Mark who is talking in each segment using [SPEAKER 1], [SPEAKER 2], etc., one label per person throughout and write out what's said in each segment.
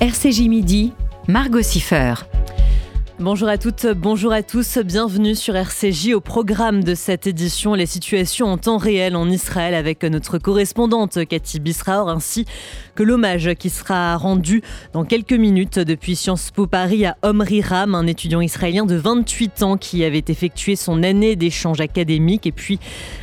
[SPEAKER 1] RCJ Midi, Margot Siffer.
[SPEAKER 2] Bonjour à toutes, bonjour à tous, bienvenue sur RCJ au programme de cette édition. Les situations en temps réel en Israël avec notre correspondante Cathy Bisraor ainsi que l'hommage qui sera rendu dans quelques minutes depuis Sciences Po Paris à Omri Ram, un étudiant israélien de 28 ans qui avait effectué son année d'échange académique. Et puis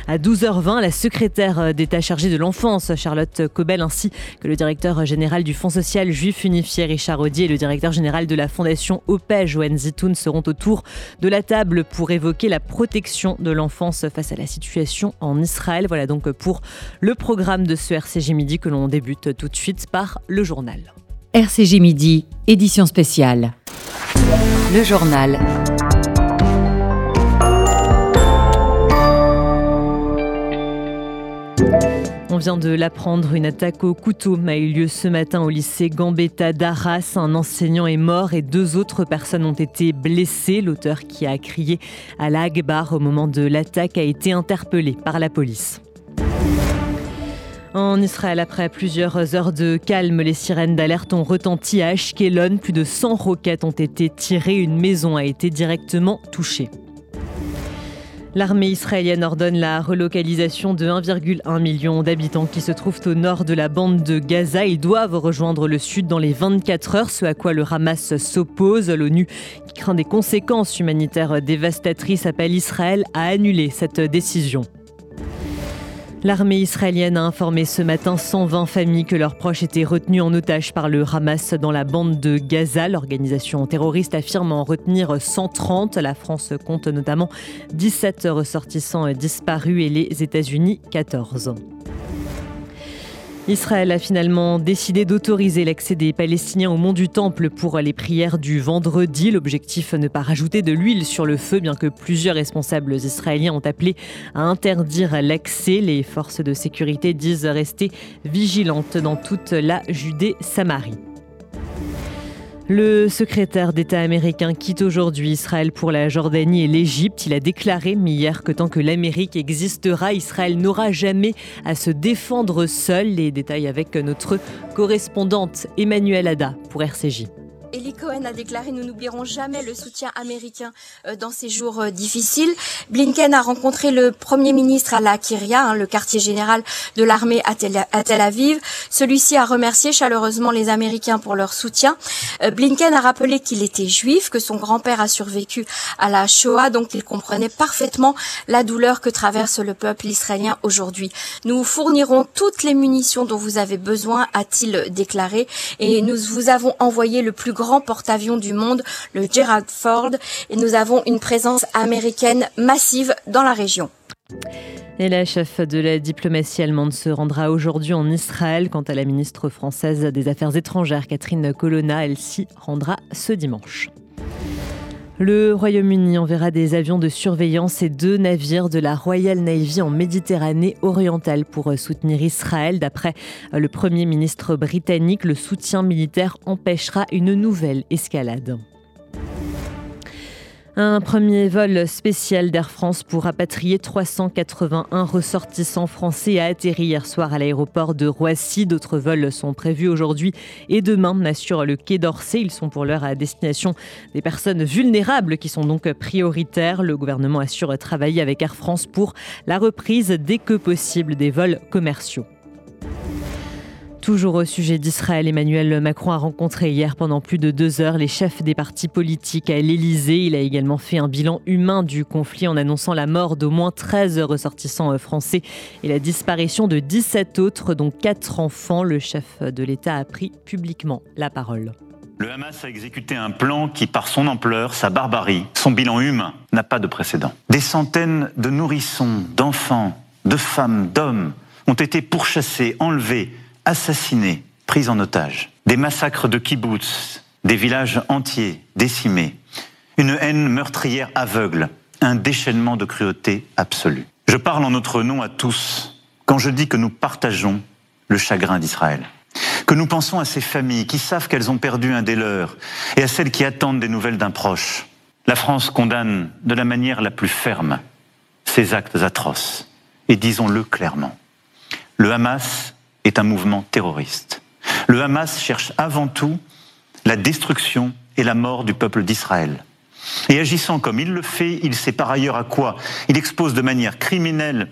[SPEAKER 2] à 12h20 la secrétaire d'État chargée de l'enfance Charlotte Cobel ainsi que le directeur général du Fonds social juif unifié Richard Audier et le directeur général de la fondation OPEJ ONZ Zitoun seront autour de la table pour évoquer la protection de l'enfance face à la situation en Israël. Voilà donc pour le programme de ce RCG Midi que l'on débute tout de suite par le journal.
[SPEAKER 1] RCG Midi, édition spéciale. Le journal.
[SPEAKER 2] On vient de l'apprendre, une attaque au couteau a eu lieu ce matin au lycée Gambetta d'Arras. Un enseignant est mort et deux autres personnes ont été blessées. L'auteur qui a crié à la Akbar au moment de l'attaque a été interpellé par la police. En Israël, après plusieurs heures de calme, les sirènes d'alerte ont retenti à Ashkelon. Plus de 100 roquettes ont été tirées. Une maison a été directement touchée. L'armée israélienne ordonne la relocalisation de 1,1 million d'habitants qui se trouvent au nord de la bande de Gaza. Ils doivent rejoindre le sud dans les 24 heures, ce à quoi le Hamas s'oppose. L'ONU, qui craint des conséquences humanitaires dévastatrices, appelle Israël à annuler cette décision. L'armée israélienne a informé ce matin 120 familles que leurs proches étaient retenus en otage par le Hamas dans la bande de Gaza. L'organisation terroriste affirme en retenir 130. La France compte notamment 17 ressortissants disparus et les États-Unis 14. Israël a finalement décidé d'autoriser l'accès des Palestiniens au mont du Temple pour les prières du vendredi. L'objectif, ne pas rajouter de l'huile sur le feu, bien que plusieurs responsables israéliens ont appelé à interdire l'accès. Les forces de sécurité disent rester vigilantes dans toute la Judée-Samarie. Le secrétaire d'État américain quitte aujourd'hui Israël pour la Jordanie et l'Égypte. Il a déclaré hier que tant que l'Amérique existera, Israël n'aura jamais à se défendre seul. Les détails avec notre correspondante Emmanuelle Ada pour RCJ.
[SPEAKER 3] Eli Cohen a déclaré Nous n'oublierons jamais le soutien américain euh, dans ces jours euh, difficiles. Blinken a rencontré le Premier ministre à la Kiria, hein, le quartier général de l'armée à, Tel Aviv. Celui-ci a remercié chaleureusement les Américains pour leur soutien. Euh, Blinken a rappelé qu'il était juif, que son grand-père a survécu à la Shoah, donc il comprenait parfaitement la douleur que traverse le peuple israélien aujourd'hui. Nous fournirons toutes les munitions dont vous avez besoin, a-t-il déclaré, et nous vous avons envoyé le plus grand porte-avions du monde, le Gerald Ford, et nous avons une présence américaine massive dans la région.
[SPEAKER 2] Et la chef de la diplomatie allemande se rendra aujourd'hui en Israël. Quant à la ministre française des Affaires étrangères, Catherine Colonna, elle s'y rendra ce dimanche. Le Royaume-Uni enverra des avions de surveillance et deux navires de la Royal Navy en Méditerranée orientale pour soutenir Israël. D'après le Premier ministre britannique, le soutien militaire empêchera une nouvelle escalade. Un premier vol spécial d'Air France pour rapatrier 381 ressortissants français a atterri hier soir à l'aéroport de Roissy. D'autres vols sont prévus aujourd'hui et demain, assure le Quai d'Orsay. Ils sont pour l'heure à destination des personnes vulnérables qui sont donc prioritaires. Le gouvernement assure travailler avec Air France pour la reprise dès que possible des vols commerciaux. Toujours au sujet d'Israël, Emmanuel Macron a rencontré hier pendant plus de deux heures les chefs des partis politiques à l'Élysée. Il a également fait un bilan humain du conflit en annonçant la mort d'au moins 13 ressortissants français et la disparition de 17 autres, dont 4 enfants. Le chef de l'État a pris publiquement la parole.
[SPEAKER 4] Le Hamas a exécuté un plan qui, par son ampleur, sa barbarie, son bilan humain, n'a pas de précédent. Des centaines de nourrissons, d'enfants, de femmes, d'hommes ont été pourchassés, enlevés, assassinés, pris en otage, des massacres de kibbutz, des villages entiers décimés, une haine meurtrière aveugle, un déchaînement de cruauté absolue. Je parle en notre nom à tous quand je dis que nous partageons le chagrin d'Israël, que nous pensons à ces familles qui savent qu'elles ont perdu un des leurs et à celles qui attendent des nouvelles d'un proche. La France condamne de la manière la plus ferme ces actes atroces et disons-le clairement. Le Hamas est un mouvement terroriste. Le Hamas cherche avant tout la destruction et la mort du peuple d'Israël. Et agissant comme il le fait, il sait par ailleurs à quoi il expose de manière criminelle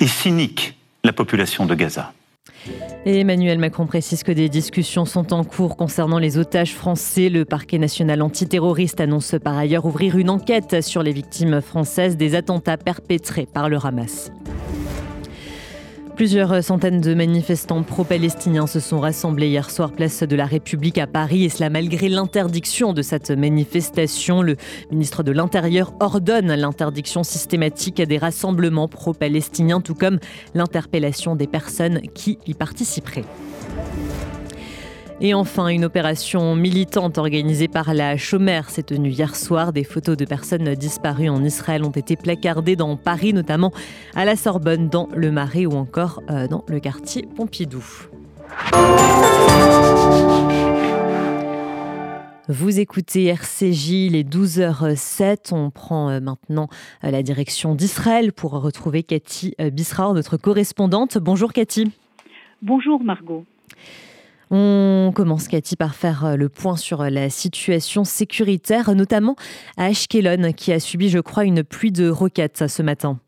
[SPEAKER 4] et cynique la population de Gaza.
[SPEAKER 2] Et Emmanuel Macron précise que des discussions sont en cours concernant les otages français. Le parquet national antiterroriste annonce par ailleurs ouvrir une enquête sur les victimes françaises des attentats perpétrés par le Hamas. Plusieurs centaines de manifestants pro-palestiniens se sont rassemblés hier soir place de la République à Paris et cela malgré l'interdiction de cette manifestation. Le ministre de l'Intérieur ordonne l'interdiction systématique des rassemblements pro-palestiniens tout comme l'interpellation des personnes qui y participeraient. Et enfin, une opération militante organisée par la Chomère s'est tenue hier soir. Des photos de personnes disparues en Israël ont été placardées dans Paris, notamment à la Sorbonne, dans le Marais ou encore euh, dans le quartier Pompidou. Vous écoutez RCJ, les 12h07. On prend euh, maintenant euh, la direction d'Israël pour retrouver Cathy Bisraor, notre correspondante. Bonjour Cathy.
[SPEAKER 5] Bonjour Margot.
[SPEAKER 2] On commence, Cathy, par faire euh, le point sur euh, la situation sécuritaire, notamment à Ashkelon, qui a subi, je crois, une pluie de roquettes ce matin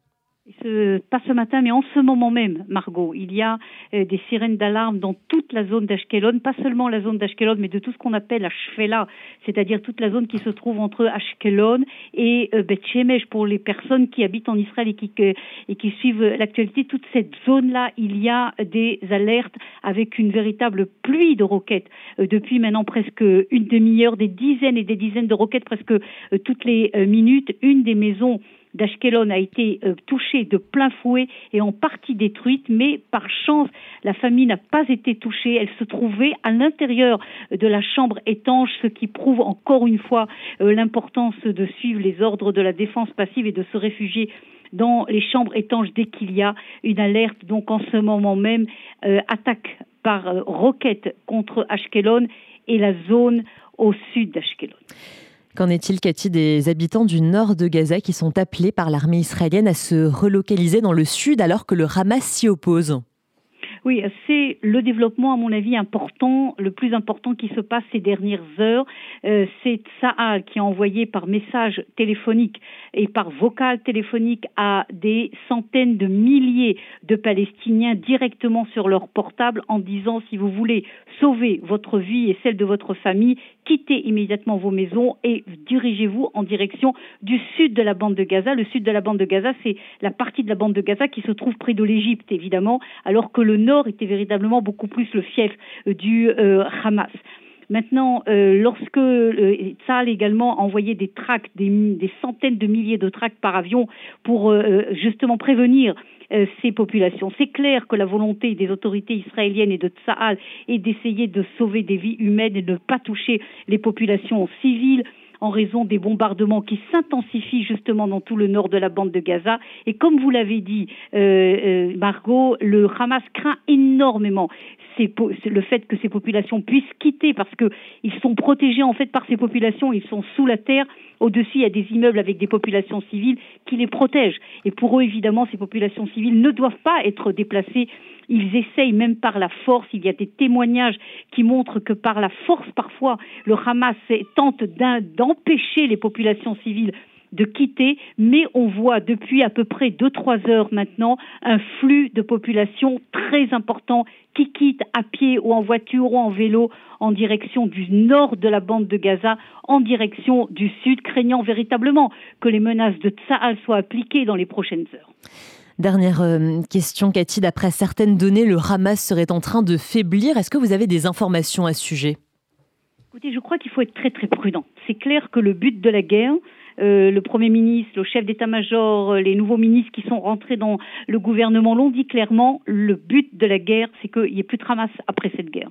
[SPEAKER 5] pas ce matin, mais en ce moment même, Margot, il y a euh, des sirènes d'alarme dans toute la zone d'Ashkelon, pas seulement la zone d'Ashkelon, mais de tout ce qu'on appelle Ashfela, c'est-à-dire toute la zone qui se trouve entre Ashkelon et euh, Shemesh pour les personnes qui habitent en Israël et qui, suivent l'actualité. Toute cette zone-là, il y a des alertes avec une véritable pluie de roquettes euh, depuis maintenant presque une demi-heure, des dizaines et des dizaines de roquettes presque toutes les minutes. Une des maisons d'Ashkelon a été euh, touchée de plein fouet et en partie détruite, mais par chance, la famille n'a pas été touchée. Elle se trouvait à l'intérieur de la chambre étanche, ce qui prouve encore une fois euh, l'importance de suivre les ordres de la défense passive et de se réfugier dans les chambres étanches dès qu'il y a une alerte. Donc en ce moment même, euh, attaque par roquette contre Ashkelon et la zone au sud d'Ashkelon.
[SPEAKER 2] Qu'en est-il, Cathy, des habitants du nord de Gaza qui sont appelés par l'armée israélienne à se relocaliser dans le sud alors que le Hamas s'y oppose?
[SPEAKER 5] Oui, c'est le développement, à mon avis, important, le plus important qui se passe ces dernières heures. Euh, c'est Saal qui a envoyé par message téléphonique et par vocal téléphonique à des centaines de milliers de Palestiniens directement sur leur portable en disant si vous voulez sauver votre vie et celle de votre famille, quittez immédiatement vos maisons et dirigez-vous en direction du sud de la bande de Gaza. Le sud de la bande de Gaza, c'est la partie de la bande de Gaza qui se trouve près de l'Égypte, évidemment, alors que le nord était véritablement beaucoup plus le fief euh, du euh, Hamas. Maintenant, euh, lorsque euh, également a envoyé des tracts, des, centaines de milliers de tracts par avion pour justement prévenir ces populations. C'est clair que la volonté des autorités israéliennes et de Tsahal est d'essayer de sauver des vies humaines et de ne pas toucher les populations civiles en raison des bombardements qui s'intensifient justement dans tout le nord de la bande de Gaza. Et comme vous l'avez dit, euh, euh, Margot, le Hamas craint énormément le fait que ces populations puissent quitter parce qu'ils sont protégés en fait par ces populations, ils sont sous la terre. Au-dessus, il y a des immeubles avec des populations civiles qui les protègent. Et pour eux, évidemment, ces populations civiles ne doivent pas être déplacées ils essayent même par la force. Il y a des témoignages qui montrent que par la force, parfois, le Hamas tente d'empêcher les populations civiles de quitter, mais on voit depuis à peu près deux trois heures maintenant un flux de population très important qui quitte à pied ou en voiture ou en vélo en direction du nord de la bande de Gaza, en direction du sud, craignant véritablement que les menaces de Tsahal soient appliquées dans les prochaines heures.
[SPEAKER 2] Dernière euh, question, Cathy. D'après certaines données, le Hamas serait en train de faiblir. Est-ce que vous avez des informations à ce sujet?
[SPEAKER 5] Écoutez, je crois qu'il faut être très très prudent. C'est clair que le but de la guerre, euh, le Premier ministre, le chef d'état-major, euh, les nouveaux ministres qui sont rentrés dans le gouvernement l'ont dit clairement, le but de la guerre, c'est qu'il n'y ait plus de Hamas après cette guerre.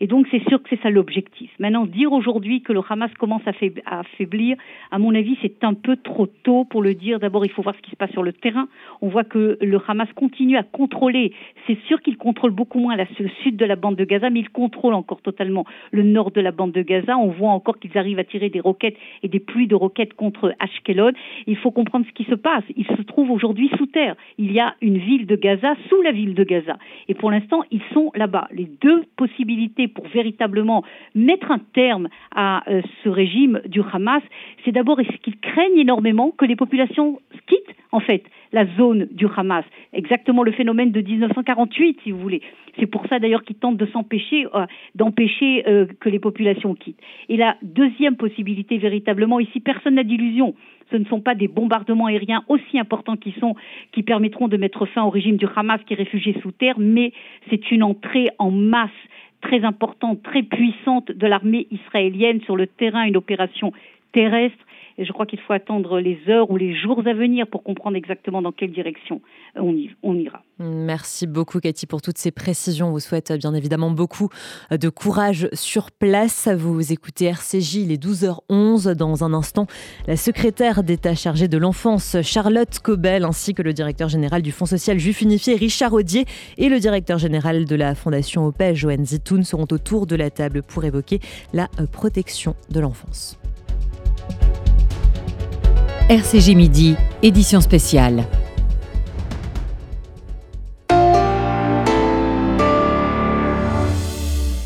[SPEAKER 5] Et donc c'est sûr que c'est ça l'objectif. Maintenant, dire aujourd'hui que le Hamas commence à, affaiblir, à mon avis, c'est un peu trop tôt pour le dire. D'abord, il faut voir ce qui se passe sur le terrain. On voit que le Hamas continue à contrôler. C'est sûr qu'il contrôle beaucoup moins le sud de la bande de Gaza, mais il contrôle encore totalement le nord de la bande de Gaza. On voit encore qu'ils arrivent à tirer des roquettes et des pluies de roquettes contre Ashkelon. Il faut comprendre ce qui se passe. Il se trouve aujourd'hui sous terre. Il y a une ville de Gaza sous la ville de Gaza. Et pour l'instant, ils sont là-bas. Les deux possibilités pour véritablement mettre un terme à euh, ce régime du Hamas, c'est d'abord ce qu'ils craignent énormément que les populations quittent en fait la zone du Hamas? Exactement le phénomène de 1948, si vous voulez. C'est pour ça d'ailleurs qu'ils tentent de s'empêcher, euh, d'empêcher euh, que les populations quittent. Et la deuxième possibilité, véritablement, ici, personne n'a d'illusion. Ce ne sont pas des bombardements aériens aussi importants qui sont, qui permettront de mettre fin au régime du Hamas qui est réfugié sous terre, mais c'est une entrée en masse très importante, très puissante de l'armée israélienne sur le terrain, une opération terrestre et je crois qu'il faut attendre les heures ou les jours à venir pour comprendre exactement dans quelle direction on, on ira.
[SPEAKER 2] Merci beaucoup Cathy pour toutes ces précisions. On vous souhaite bien évidemment beaucoup de courage sur place. Vous écoutez RCJ, il est 12h11. Dans un instant, la secrétaire d'État chargée de l'enfance, Charlotte Cobel, ainsi que le directeur général du Fonds social juif unifié, Richard Audier, et le directeur général de la Fondation OPEJ, Joanne Zitoun, seront autour de la table pour évoquer la protection de l'enfance.
[SPEAKER 1] RCG Midi, édition spéciale.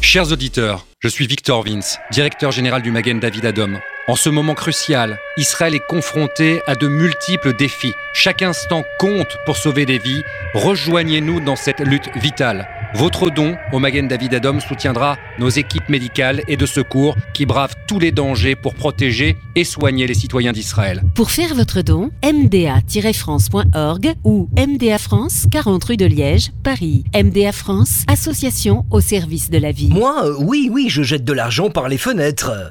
[SPEAKER 6] Chers auditeurs, je suis Victor Vince, directeur général du Magen David Adom. En ce moment crucial, Israël est confronté à de multiples défis. Chaque instant compte pour sauver des vies. Rejoignez-nous dans cette lutte vitale. Votre don au Magen David Adom soutiendra nos équipes médicales et de secours qui bravent tous les dangers pour protéger et soigner les citoyens d'Israël.
[SPEAKER 7] Pour faire votre don, mda-france.org ou MDA France, 40 rue de Liège, Paris. MDA France, association au service de la vie.
[SPEAKER 8] Moi, euh, oui, oui, je jette de l'argent par les fenêtres.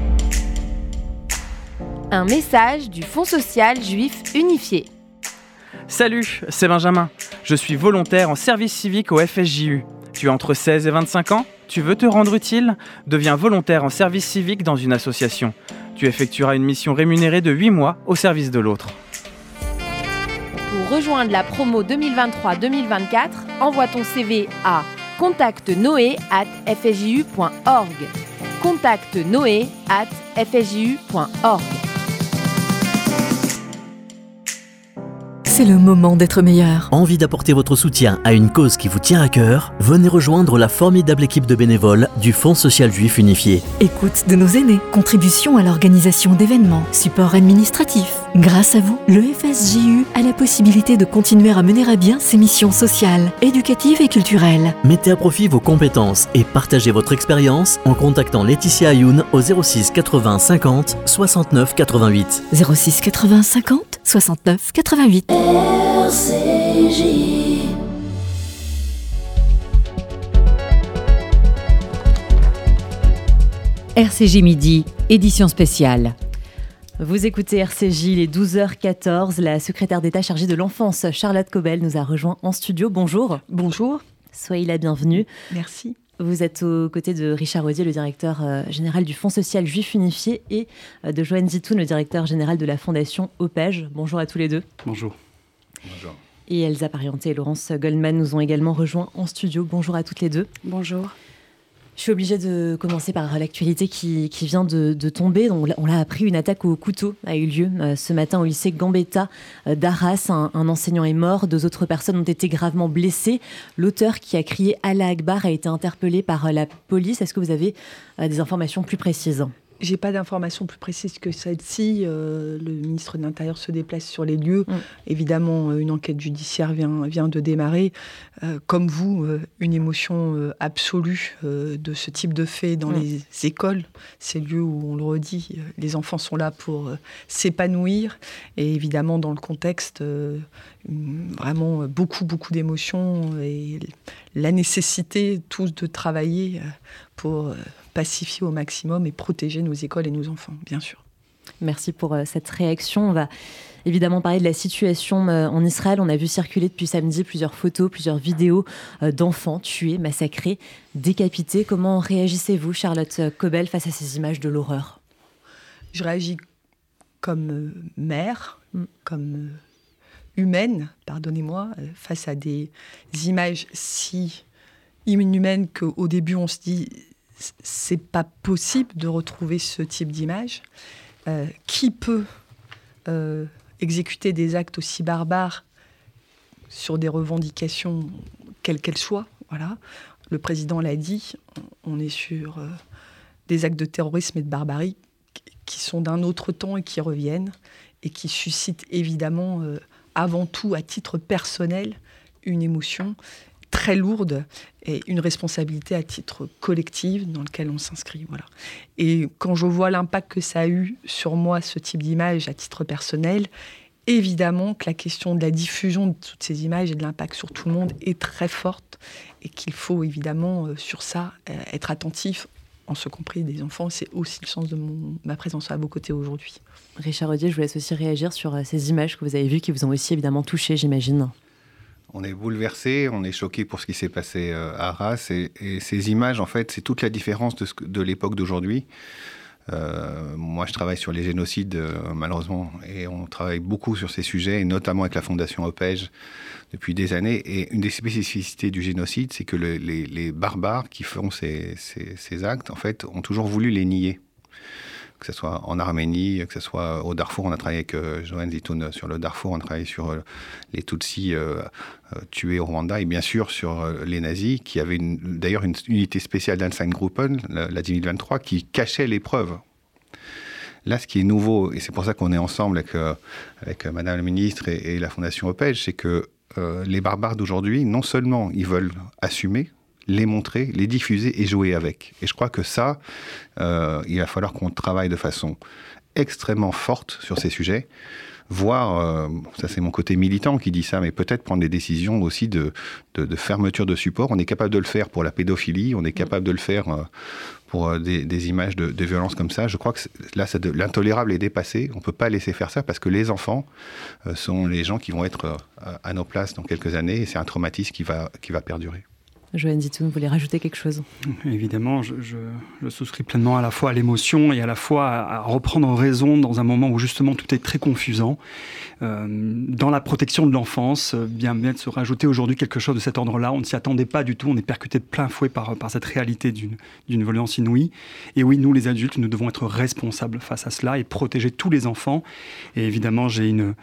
[SPEAKER 9] Un message du Fonds social juif unifié.
[SPEAKER 10] Salut, c'est Benjamin. Je suis volontaire en service civique au FSJU. Tu as entre 16 et 25 ans tu veux te rendre utile? Deviens volontaire en service civique dans une association. Tu effectueras une mission rémunérée de 8 mois au service de l'autre.
[SPEAKER 9] Pour rejoindre la promo 2023-2024, envoie ton CV à contactnoé@fju.org. contactnoé@fju.org.
[SPEAKER 11] C'est le moment d'être meilleur.
[SPEAKER 12] Envie d'apporter votre soutien à une cause qui vous tient à cœur? Venez rejoindre la formidable équipe de bénévoles du Fonds social juif unifié.
[SPEAKER 11] Écoute de nos aînés, contribution à l'organisation d'événements, support administratif. Grâce à vous, le FSJU a la possibilité de continuer à mener à bien ses missions sociales, éducatives et culturelles.
[SPEAKER 12] Mettez à profit vos compétences et partagez votre expérience en contactant Laetitia Ayoun au 06 80 50 69 88.
[SPEAKER 11] 06 80 50 69 88. RCJ.
[SPEAKER 1] RCJ Midi, édition spéciale.
[SPEAKER 2] Vous écoutez RCJ, il est 12h14. La secrétaire d'État chargée de l'enfance, Charlotte Cobel, nous a rejoint en studio. Bonjour.
[SPEAKER 13] Bonjour.
[SPEAKER 2] Soyez la bienvenue.
[SPEAKER 13] Merci.
[SPEAKER 2] Vous êtes aux côtés de Richard Rodier, le directeur euh, général du Fonds social juif unifié, et euh, de Joanne Zitoun, le directeur général de la Fondation OPEJ. Bonjour à tous les deux.
[SPEAKER 14] Bonjour. Bonjour.
[SPEAKER 2] Et Elsa Parienté et Laurence Goldman nous ont également rejoints en studio. Bonjour à toutes les deux.
[SPEAKER 13] Bonjour.
[SPEAKER 2] Je suis obligée de commencer par l'actualité qui, vient de, tomber. on l'a appris, une attaque au couteau a eu lieu euh, ce matin au lycée Gambetta euh, d'Arras. Un, enseignant est mort, deux autres personnes ont été gravement blessées. L'auteur qui a crié Allah Akbar a été interpellé par euh, la police. Est-ce que vous avez des informations plus précises?
[SPEAKER 13] J'ai pas d'informations plus précises que celle-ci. Euh, le ministre de l'Intérieur se déplace sur les lieux. Mm. Évidemment, euh, une enquête judiciaire vient, vient de démarrer. Euh, comme vous, une émotion absolue de ce type de fait dans mm. les écoles, ces lieux où, on le redit, les enfants sont là pour s'épanouir. Et évidemment, dans le contexte, vraiment beaucoup, beaucoup d'émotions et la nécessité tous de travailler pour pacifier au maximum et protéger nos écoles et nos enfants, bien sûr.
[SPEAKER 2] Merci pour cette réaction. On va évidemment parler de la situation en Israël. On a vu circuler depuis samedi plusieurs photos, plusieurs vidéos d'enfants tués, massacrés, décapités. Comment réagissez-vous, Charlotte Cobel, face à ces images de l'horreur?
[SPEAKER 13] Je réagis comme mère, mm. comme humaine, pardonnez-moi, face à des images si inhumaines qu'au début on se dit c'est pas possible de retrouver ce type d'image. Euh, qui peut euh, exécuter des actes aussi barbares sur des revendications, quelles qu'elles soient Voilà. Le président l'a dit, on est sur euh, des actes de terrorisme et de barbarie qui sont d'un autre temps et qui reviennent et qui suscitent évidemment avant tout à titre personnel une émotion très lourde et une responsabilité à titre collectif dans lequel on s'inscrit. Voilà. Et quand je vois l'impact que ça a eu sur moi, ce type d'image à titre personnel, évidemment que la question de la diffusion de toutes ces images et de l'impact sur tout le monde est très forte et qu'il faut évidemment euh, sur ça euh, être attentif, en ce compris des enfants. C'est aussi le sens de ma présence à vos côtés aujourd'hui.
[SPEAKER 2] Richard Rodier, je vous laisse aussi réagir sur euh, ces images que vous avez vues qui vous ont aussi évidemment touché, j'imagine
[SPEAKER 14] on est bouleversé, on est choqué pour ce qui s'est passé euh, à Arras. Et, ces images, en fait, c'est toute la différence de, l'époque d'aujourd'hui. Euh, moi, je travaille sur les génocides, euh, malheureusement, et on travaille beaucoup sur ces sujets, et notamment avec la Fondation OPEJ depuis des années. Et une des spécificités du génocide, c'est que les, barbares qui font ces actes, en fait, ont toujours voulu les nier que ce soit en Arménie, que ce soit au Darfour. On a travaillé avec euh, Zitoun sur le Darfour, on a travaillé sur euh, les Tutsis euh, tués au Rwanda et bien sûr sur les nazis, qui avaient d'ailleurs une unité spéciale d'Einstein-Gruppen, la, la 10023, qui cachait les preuves. Là, ce qui est nouveau, et c'est pour ça qu'on est ensemble avec, avec Madame la Ministre et, et la Fondation OPEJ, c'est que les barbares d'aujourd'hui, non seulement ils veulent assumer, les montrer, les diffuser et jouer avec. Et je crois que ça, euh, il va falloir qu'on travaille de façon extrêmement forte sur ces sujets, voire, euh, ça c'est mon côté militant qui dit ça, mais peut-être prendre des décisions aussi de, fermeture de support. On est capable de le faire pour la pédophilie, on est capable de le faire euh, pour des, images de, de, violence comme ça. Je crois que là, l'intolérable est dépassé. On ne peut pas laisser faire ça parce que les enfants sont les gens qui vont être à nos places dans quelques années et c'est un traumatisme qui va perdurer.
[SPEAKER 2] Joanne Zitoun, vous voulez rajouter quelque chose?
[SPEAKER 15] Évidemment, je, je, souscris pleinement à la fois à l'émotion et à la fois à, reprendre raison dans un moment où justement tout est très confusant. Euh, dans la protection de l'enfance, euh, bien bien de se rajouter aujourd'hui quelque chose de cet ordre-là. On ne s'y attendait pas du tout. On est percuté de plein fouet par, par cette réalité d'une violence inouïe. Et oui, nous les adultes, nous devons être responsables face à cela et protéger tous les enfants. Et évidemment, j'ai une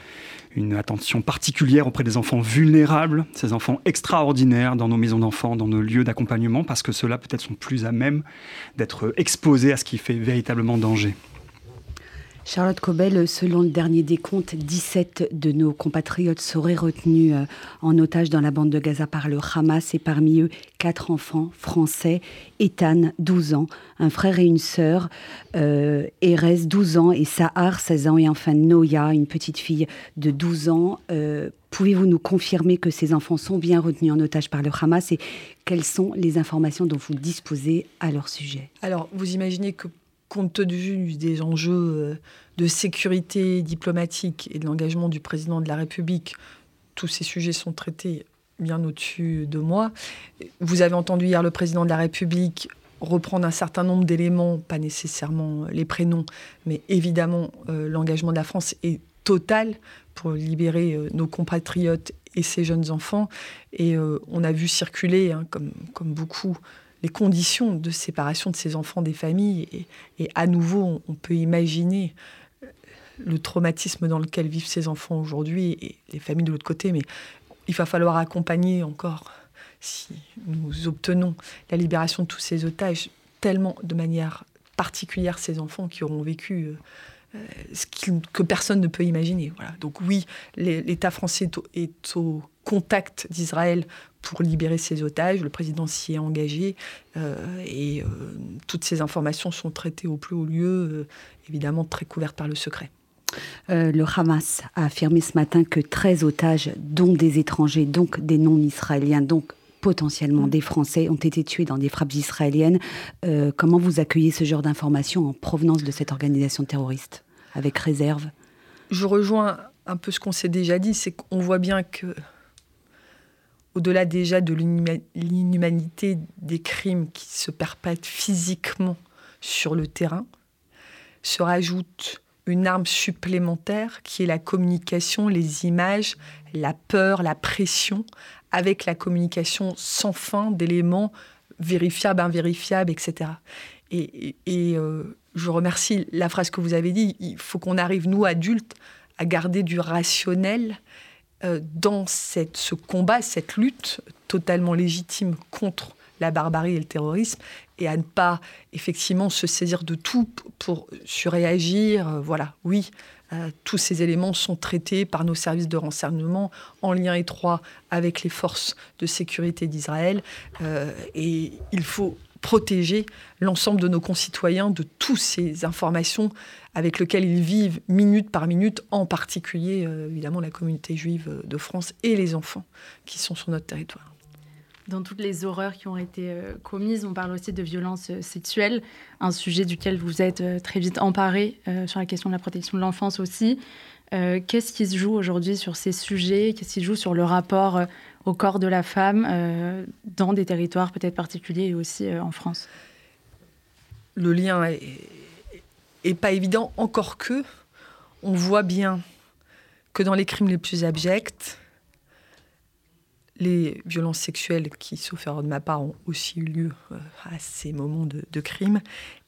[SPEAKER 15] une attention particulière auprès des enfants vulnérables, ces enfants extraordinaires dans nos maisons d'enfants, dans nos lieux d'accompagnement, parce que ceux-là peut-être sont plus à même d'être exposés à ce qui fait véritablement danger.
[SPEAKER 16] Charlotte Cobel, selon le dernier décompte, 17 de nos compatriotes seraient retenus euh, en otage dans la bande de Gaza par le Hamas et parmi eux, quatre enfants français, Ethan, 12 ans, un frère et une sœur, euh, Erez, 12 ans, et Sahar, 16 ans, et enfin Noya, une petite fille de 12 ans. Euh, pouvez-vous nous confirmer que ces enfants sont bien retenus en otage par le Hamas et quelles sont les informations dont vous disposez à leur sujet?
[SPEAKER 13] Alors, vous imaginez que compte tenu des enjeux euh, de sécurité diplomatique et de l'engagement du président de la République, tous ces sujets sont traités bien au-dessus de moi. Vous avez entendu hier le président de la République reprendre un certain nombre d'éléments, pas nécessairement les prénoms, mais évidemment euh, l'engagement de la France total pour libérer euh, nos compatriotes et ces jeunes enfants. Et on a vu circuler, hein, comme, comme beaucoup, les conditions de séparation de ces enfants des familles. Et, à nouveau, on, peut imaginer euh, le traumatisme dans lequel vivent ces enfants aujourd'hui et les familles de l'autre côté. Mais il va falloir accompagner encore, si nous obtenons la libération de tous ces otages, tellement de manière particulière ces enfants qui auront vécu euh, euh, ce que personne ne peut imaginer. Voilà. Donc oui, l'État français est au contact d'Israël pour libérer ses otages. Le président s'y est engagé euh, et euh, toutes ces informations sont traitées au plus haut lieu, évidemment très couvertes par le secret.
[SPEAKER 16] le Hamas a affirmé ce matin que 13 otages, dont des étrangers, donc des non-israéliens, donc potentiellement des Français, ont été tués dans des frappes israéliennes. comment vous accueillez ce genre d'informations en provenance de cette organisation terroriste avec réserve?
[SPEAKER 13] Je rejoins un peu ce qu'on s'est déjà dit, c'est qu'on voit bien que au-delà déjà de l'inhumanité des crimes qui se perpètrent physiquement sur le terrain, se rajoute une arme supplémentaire qui est la communication, les images, la peur, la pression, avec la communication sans fin d'éléments vérifiables, invérifiables, etc. Et, euh, je remercie la phrase que vous avez dit, il faut qu'on arrive, nous, adultes, à garder du rationnel euh, dans ce combat, cette lutte totalement légitime contre la barbarie et le terrorisme, et à ne pas effectivement se saisir de tout pour surréagir. Euh, voilà, oui, euh, tous ces éléments sont traités par nos services de renseignement en lien étroit avec les forces de sécurité d'Israël, et il faut protéger l'ensemble de nos concitoyens de toutes ces informations avec lesquelles ils vivent minute par minute, en particulier euh, évidemment la communauté juive de France et les enfants qui sont sur notre territoire.
[SPEAKER 17] Dans toutes les horreurs qui ont été euh, commises, on parle aussi de violences euh, sexuelles, un sujet duquel vous êtes très vite emparé sur la question de la protection de l'enfance aussi. Qu'est-ce qui se joue aujourd'hui sur ces sujets? Qu'est-ce qui se joue sur le rapport au corps de la femme euh, dans des territoires peut-être particuliers et aussi euh, en France?
[SPEAKER 13] Le lien est, pas évident, encore que on voit bien que dans les crimes les plus abjects, les violences sexuelles qui, sauf erreur de ma part, ont aussi eu lieu euh, à ces moments de, crime,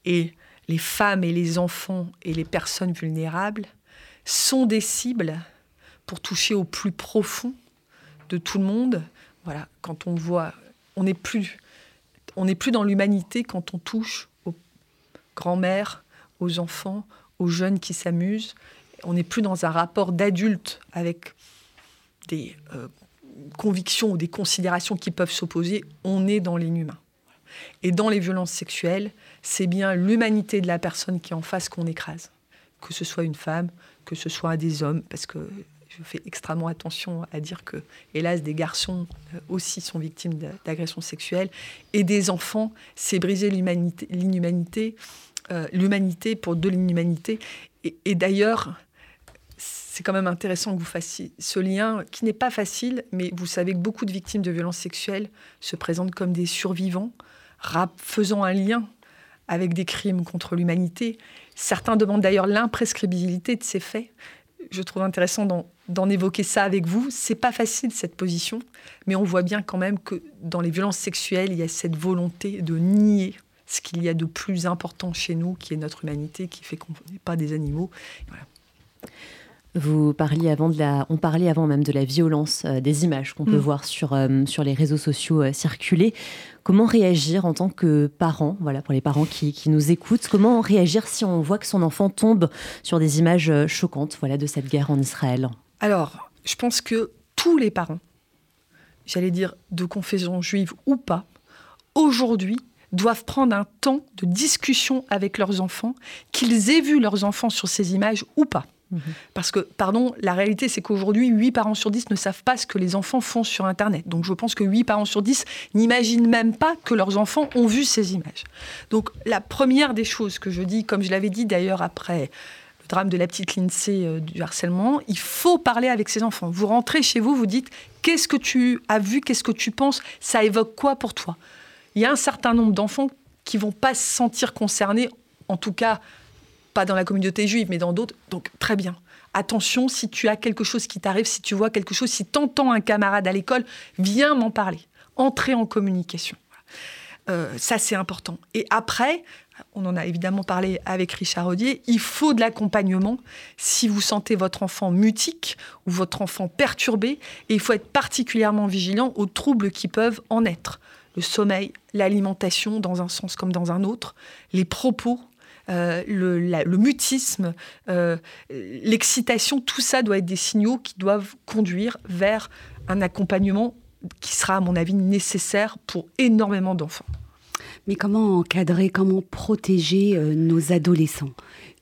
[SPEAKER 13] et les femmes et les enfants et les personnes vulnérables sont des cibles pour toucher au plus profond de tout le monde. Voilà, quand on voit, on n'est plus, on n'est plus dans l'humanité quand on touche aux grands-mères, aux enfants, aux jeunes qui s'amusent. On n'est plus dans un rapport d'adulte avec des euh, convictions ou des considérations qui peuvent s'opposer. On est dans l'inhumain. Et dans les violences sexuelles, c'est bien l'humanité de la personne qui est en face qu'on écrase. Que ce soit une femme, que ce soit des hommes, parce que je fais extrêmement attention à dire que, hélas, des garçons euh, aussi sont victimes d'agressions sexuelles. Et des enfants, c'est briser l'inhumanité, euh, l'humanité pour de l'inhumanité. Et, d'ailleurs, c'est quand même intéressant que vous fassiez ce lien qui n'est pas facile, mais vous savez que beaucoup de victimes de violences sexuelles se présentent comme des survivants, faisant un lien avec des crimes contre l'humanité. Certains demandent d'ailleurs l'imprescriptibilité de ces faits je trouve intéressant d'en évoquer ça avec vous. C'est pas facile cette position, mais on voit bien quand même que dans les violences sexuelles, il y a cette volonté de nier ce qu'il y a de plus important chez nous, qui est notre humanité, qui fait qu'on n'est pas des animaux.
[SPEAKER 2] Vous parliez avant de la, on parlait avant même de la violence euh, des images qu'on peut mm. voir sur, euh, sur les réseaux sociaux euh, circuler. Comment réagir en tant que parent, voilà, pour les parents qui, qui, nous écoutent, comment réagir si on voit que son enfant tombe sur des images choquantes, voilà, de cette guerre en Israël?
[SPEAKER 13] Alors, je pense que tous les parents, j'allais dire de confession juive ou pas, aujourd'hui doivent prendre un temps de discussion avec leurs enfants, qu'ils aient vu leurs enfants sur ces images ou pas. Mhm. Parce que, pardon, la réalité, c'est qu'aujourd'hui, 8 parents sur 10 ne savent pas ce que les enfants font sur Internet. Donc je pense que 8 parents sur 10 n'imaginent même pas que leurs enfants ont vu ces images. Donc la première des choses que je dis, comme je l'avais dit d'ailleurs après le drame de la petite Lindsay euh, du harcèlement, il faut parler avec ses enfants. Vous rentrez chez vous, vous dites, qu'est-ce que tu as vu, qu'est-ce que tu penses, ça évoque quoi pour toi? Il y a un certain nombre d'enfants qui vont pas se sentir concernés, en tout cas pas dans la communauté juive, mais dans d'autres. Donc, très bien. Attention, si tu as quelque chose qui t'arrive, si tu vois quelque chose, si tu entends un camarade à l'école, viens m'en parler. Entrer en communication. Euh, ça, c'est important. Et après, on en a évidemment parlé avec Richard Audier, il faut de l'accompagnement si vous sentez votre enfant mutique ou votre enfant perturbé, et il faut être particulièrement vigilant aux troubles qui peuvent en être. Le sommeil, l'alimentation dans un sens comme dans un autre, les propos euh, le, mutisme, euh, l'excitation, tout ça doit être des signaux qui doivent conduire vers un accompagnement qui sera, à mon avis, nécessaire pour énormément d'enfants.
[SPEAKER 16] Mais comment encadrer, comment protéger euh, nos adolescents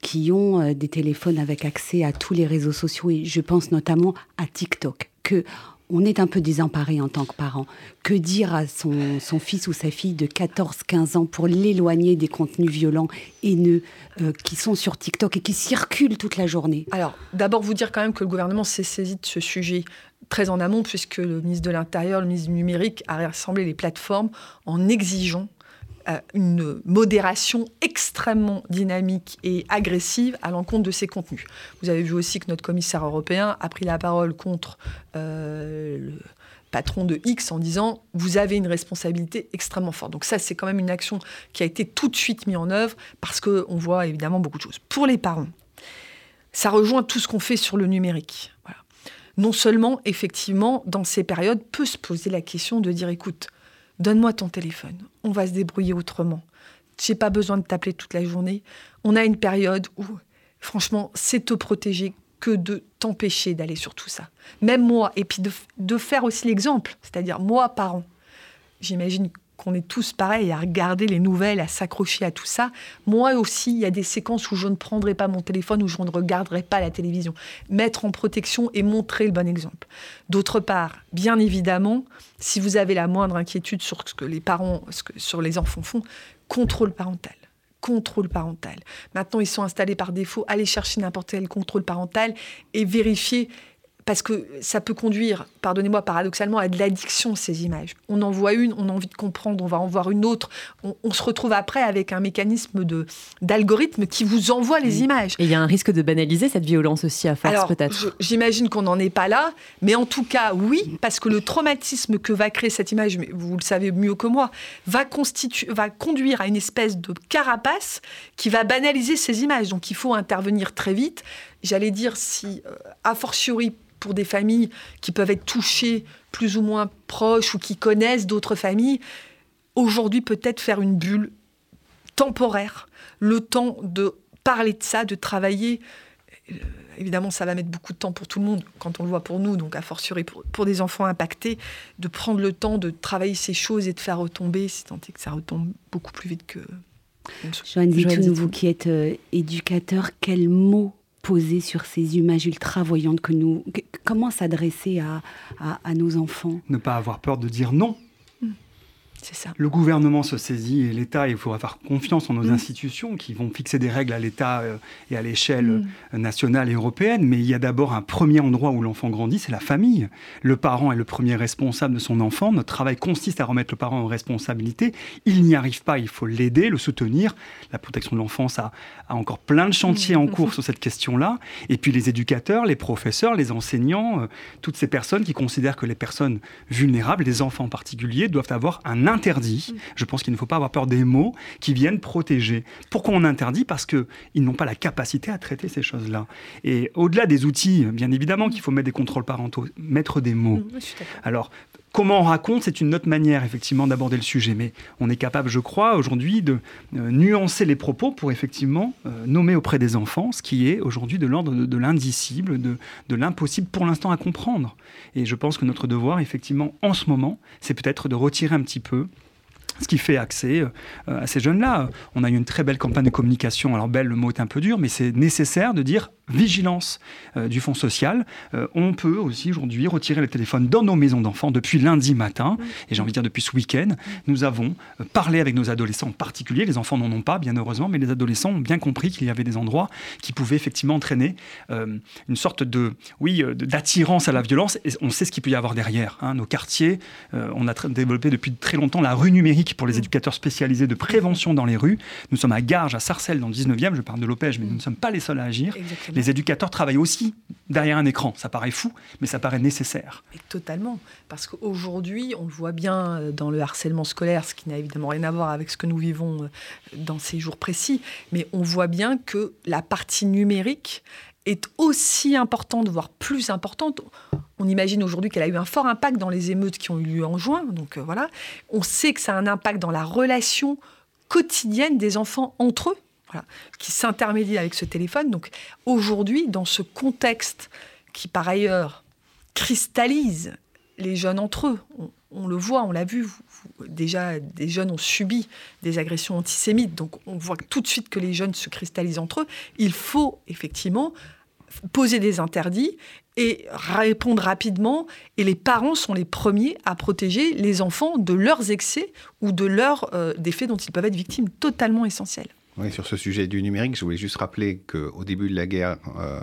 [SPEAKER 16] qui ont des téléphones avec accès à tous les réseaux sociaux et je pense notamment à TikTok que on est un peu désemparé en tant que parent. Que dire à son, fils ou sa fille de 14-15 ans pour l'éloigner des contenus violents, haineux, euh, qui sont sur TikTok et qui circulent toute la journée?
[SPEAKER 13] Alors, d'abord vous dire quand même que le gouvernement s'est saisi de ce sujet très en amont, puisque le ministre de l'Intérieur, le ministre du Numérique a rassemblé les plateformes en exigeant une modération extrêmement dynamique et agressive à l'encontre de ces contenus. Vous avez vu aussi que notre commissaire européen a pris la parole contre euh, le patron de X en disant vous avez une responsabilité extrêmement forte. Donc ça, c'est quand même une action qui a été tout de suite mise en œuvre parce qu'on voit évidemment beaucoup de choses. Pour les parents, ça rejoint tout ce qu'on fait sur le numérique. Non seulement, effectivement, dans ces périodes, peut se poser la question de dire écoute, Donne-moi ton téléphone, on va se débrouiller autrement. J'ai pas besoin de t'appeler toute la journée. On a une période où, franchement, c'est te protéger que de t'empêcher d'aller sur tout ça. Même moi, et puis de, faire aussi l'exemple, c'est-à-dire moi, parent. J'imagine qu'on est tous pareils à regarder les nouvelles, à s'accrocher à tout ça. Moi aussi, il y a des séquences où je ne prendrai pas mon téléphone, où je ne regarderai pas la télévision. Mettre en protection et montrer le bon exemple. D'autre part, bien évidemment, si vous avez la moindre inquiétude sur ce que les parents, sur les enfants font, contrôle parental contrôle parental. Maintenant, ils sont installés par défaut. Allez chercher n'importe quel contrôle parental et vérifier parce que ça peut conduire, pardonnez-moi paradoxalement, à de l'addiction, ces images. On en voit une, on a envie de comprendre, on va en voir une autre. On, se retrouve après avec un mécanisme de, d'algorithme qui vous envoie les images.
[SPEAKER 2] Et il y a un risque de banaliser cette violence aussi à force peut-être.
[SPEAKER 13] J'imagine qu'on n'en est pas là, mais en tout cas, oui, parce que le traumatisme que va créer cette image, mais vous le savez mieux que moi, va, constituer, va conduire à une espèce de carapace qui va banaliser ces images. Donc il faut intervenir très vite. J'allais dire si, euh, a fortiori, pour des familles qui peuvent être touchées plus ou moins proches ou qui connaissent d'autres familles, aujourd'hui peut-être faire une bulle temporaire, le temps de parler de ça, de travailler. Euh, évidemment, ça va mettre beaucoup de temps pour tout le monde quand on le voit pour nous, donc a fortiori pour, pour des enfants impactés, de prendre le temps de travailler ces choses et de faire retomber, si tant est que ça retombe beaucoup plus vite que.
[SPEAKER 16] Joanne Zitoun, vous qui êtes euh, éducateur, quels mots poser sur ces images ultra voyantes que nous. Comment s'adresser à, nos enfants?
[SPEAKER 15] Ne pas avoir peur de dire non.
[SPEAKER 13] C'est ça.
[SPEAKER 15] Le gouvernement se saisit et l'État, il faut avoir confiance en nos mm. institutions qui vont fixer des règles à l'État euh, et à l'échelle mm. euh, nationale et européenne. Mais il y a d'abord un premier endroit où l'enfant grandit, c'est la famille. Le parent est le premier responsable de son enfant. Notre travail consiste à remettre le parent en responsabilité. Il n'y arrive pas, il faut l'aider, le soutenir. La protection de l'enfance a, a, encore plein de chantiers en mm. cours sur cette question-là. Et puis les éducateurs, les professeurs, les enseignants, euh, toutes ces personnes qui considèrent que les personnes vulnérables, les enfants en particulier, doivent avoir un interdit. Je pense qu'il ne faut pas avoir peur des mots qui viennent protéger. Pourquoi on interdit? Parce qu'ils n'ont pas la capacité à traiter ces choses-là. Et au-delà des outils, bien évidemment qu'il faut mettre des contrôles parentaux, mettre des mots. Alors, Comment on raconte, c'est une autre manière effectivement d'aborder le sujet, mais on est capable, je crois, aujourd'hui de euh, nuancer les propos pour effectivement euh, nommer auprès des enfants ce qui est aujourd'hui de l'ordre de, l'indicible, de, l'impossible pour l'instant à comprendre. Et je pense que notre devoir, effectivement, en ce moment, c'est peut-être de retirer un petit peu ce qui fait accès euh, à ces jeunes-là. On a eu une très belle campagne de communication. Alors belle, le mot est un peu dur, mais c'est nécessaire de dire vigilance euh, du fonds social. Euh, on peut aussi aujourd'hui retirer le téléphone dans nos maisons d'enfants depuis lundi matin, et j'ai envie de dire depuis ce week-end. Nous avons parlé avec nos adolescents en particulier. Les enfants n'en ont pas, bien heureusement, mais les adolescents ont bien compris qu'il y avait des endroits qui pouvaient effectivement entraîner une sorte de, oui, d'attirance à la violence. Et on sait ce qu'il peut y avoir derrière. Hein. Nos quartiers, on a développé depuis très longtemps la rue numérique pour les éducateurs spécialisés de prévention dans les rues. Nous sommes à Garges, à Sarcelles, dans le 19e, je parle de Lopège, mais nous ne sommes pas les seuls à agir. Les éducateurs travaillent aussi derrière un écran. Ça paraît fou, mais ça paraît nécessaire.
[SPEAKER 13] totalement. Parce qu'aujourd'hui, on le voit bien dans le harcèlement scolaire, ce qui n'a évidemment rien à voir avec ce que nous vivons euh, dans ces jours précis, mais on voit bien que la partie numérique est aussi importante, voire plus importante. On imagine aujourd'hui qu'elle a eu un fort impact dans les émeutes qui ont eu lieu en juin. Donc euh, voilà, on sait que ça a un impact dans la relation quotidienne des enfants entre eux, qui s'intermédient avec ce téléphone. Donc aujourd'hui, dans ce contexte qui par ailleurs cristallise les jeunes entre eux, on, le voit, on l'a vu, déjà des jeunes ont subi des agressions antisémites, donc on voit tout de suite que les jeunes se cristallisent entre eux. Il faut effectivement poser des interdits et répondre rapidement. Et les parents sont les premiers à protéger les enfants de leurs excès ou de leurs euh, des faits dont ils peuvent être victimes totalement essentiels.
[SPEAKER 14] Sur ce sujet du numérique, je voulais juste rappeler qu'au début de la guerre, euh,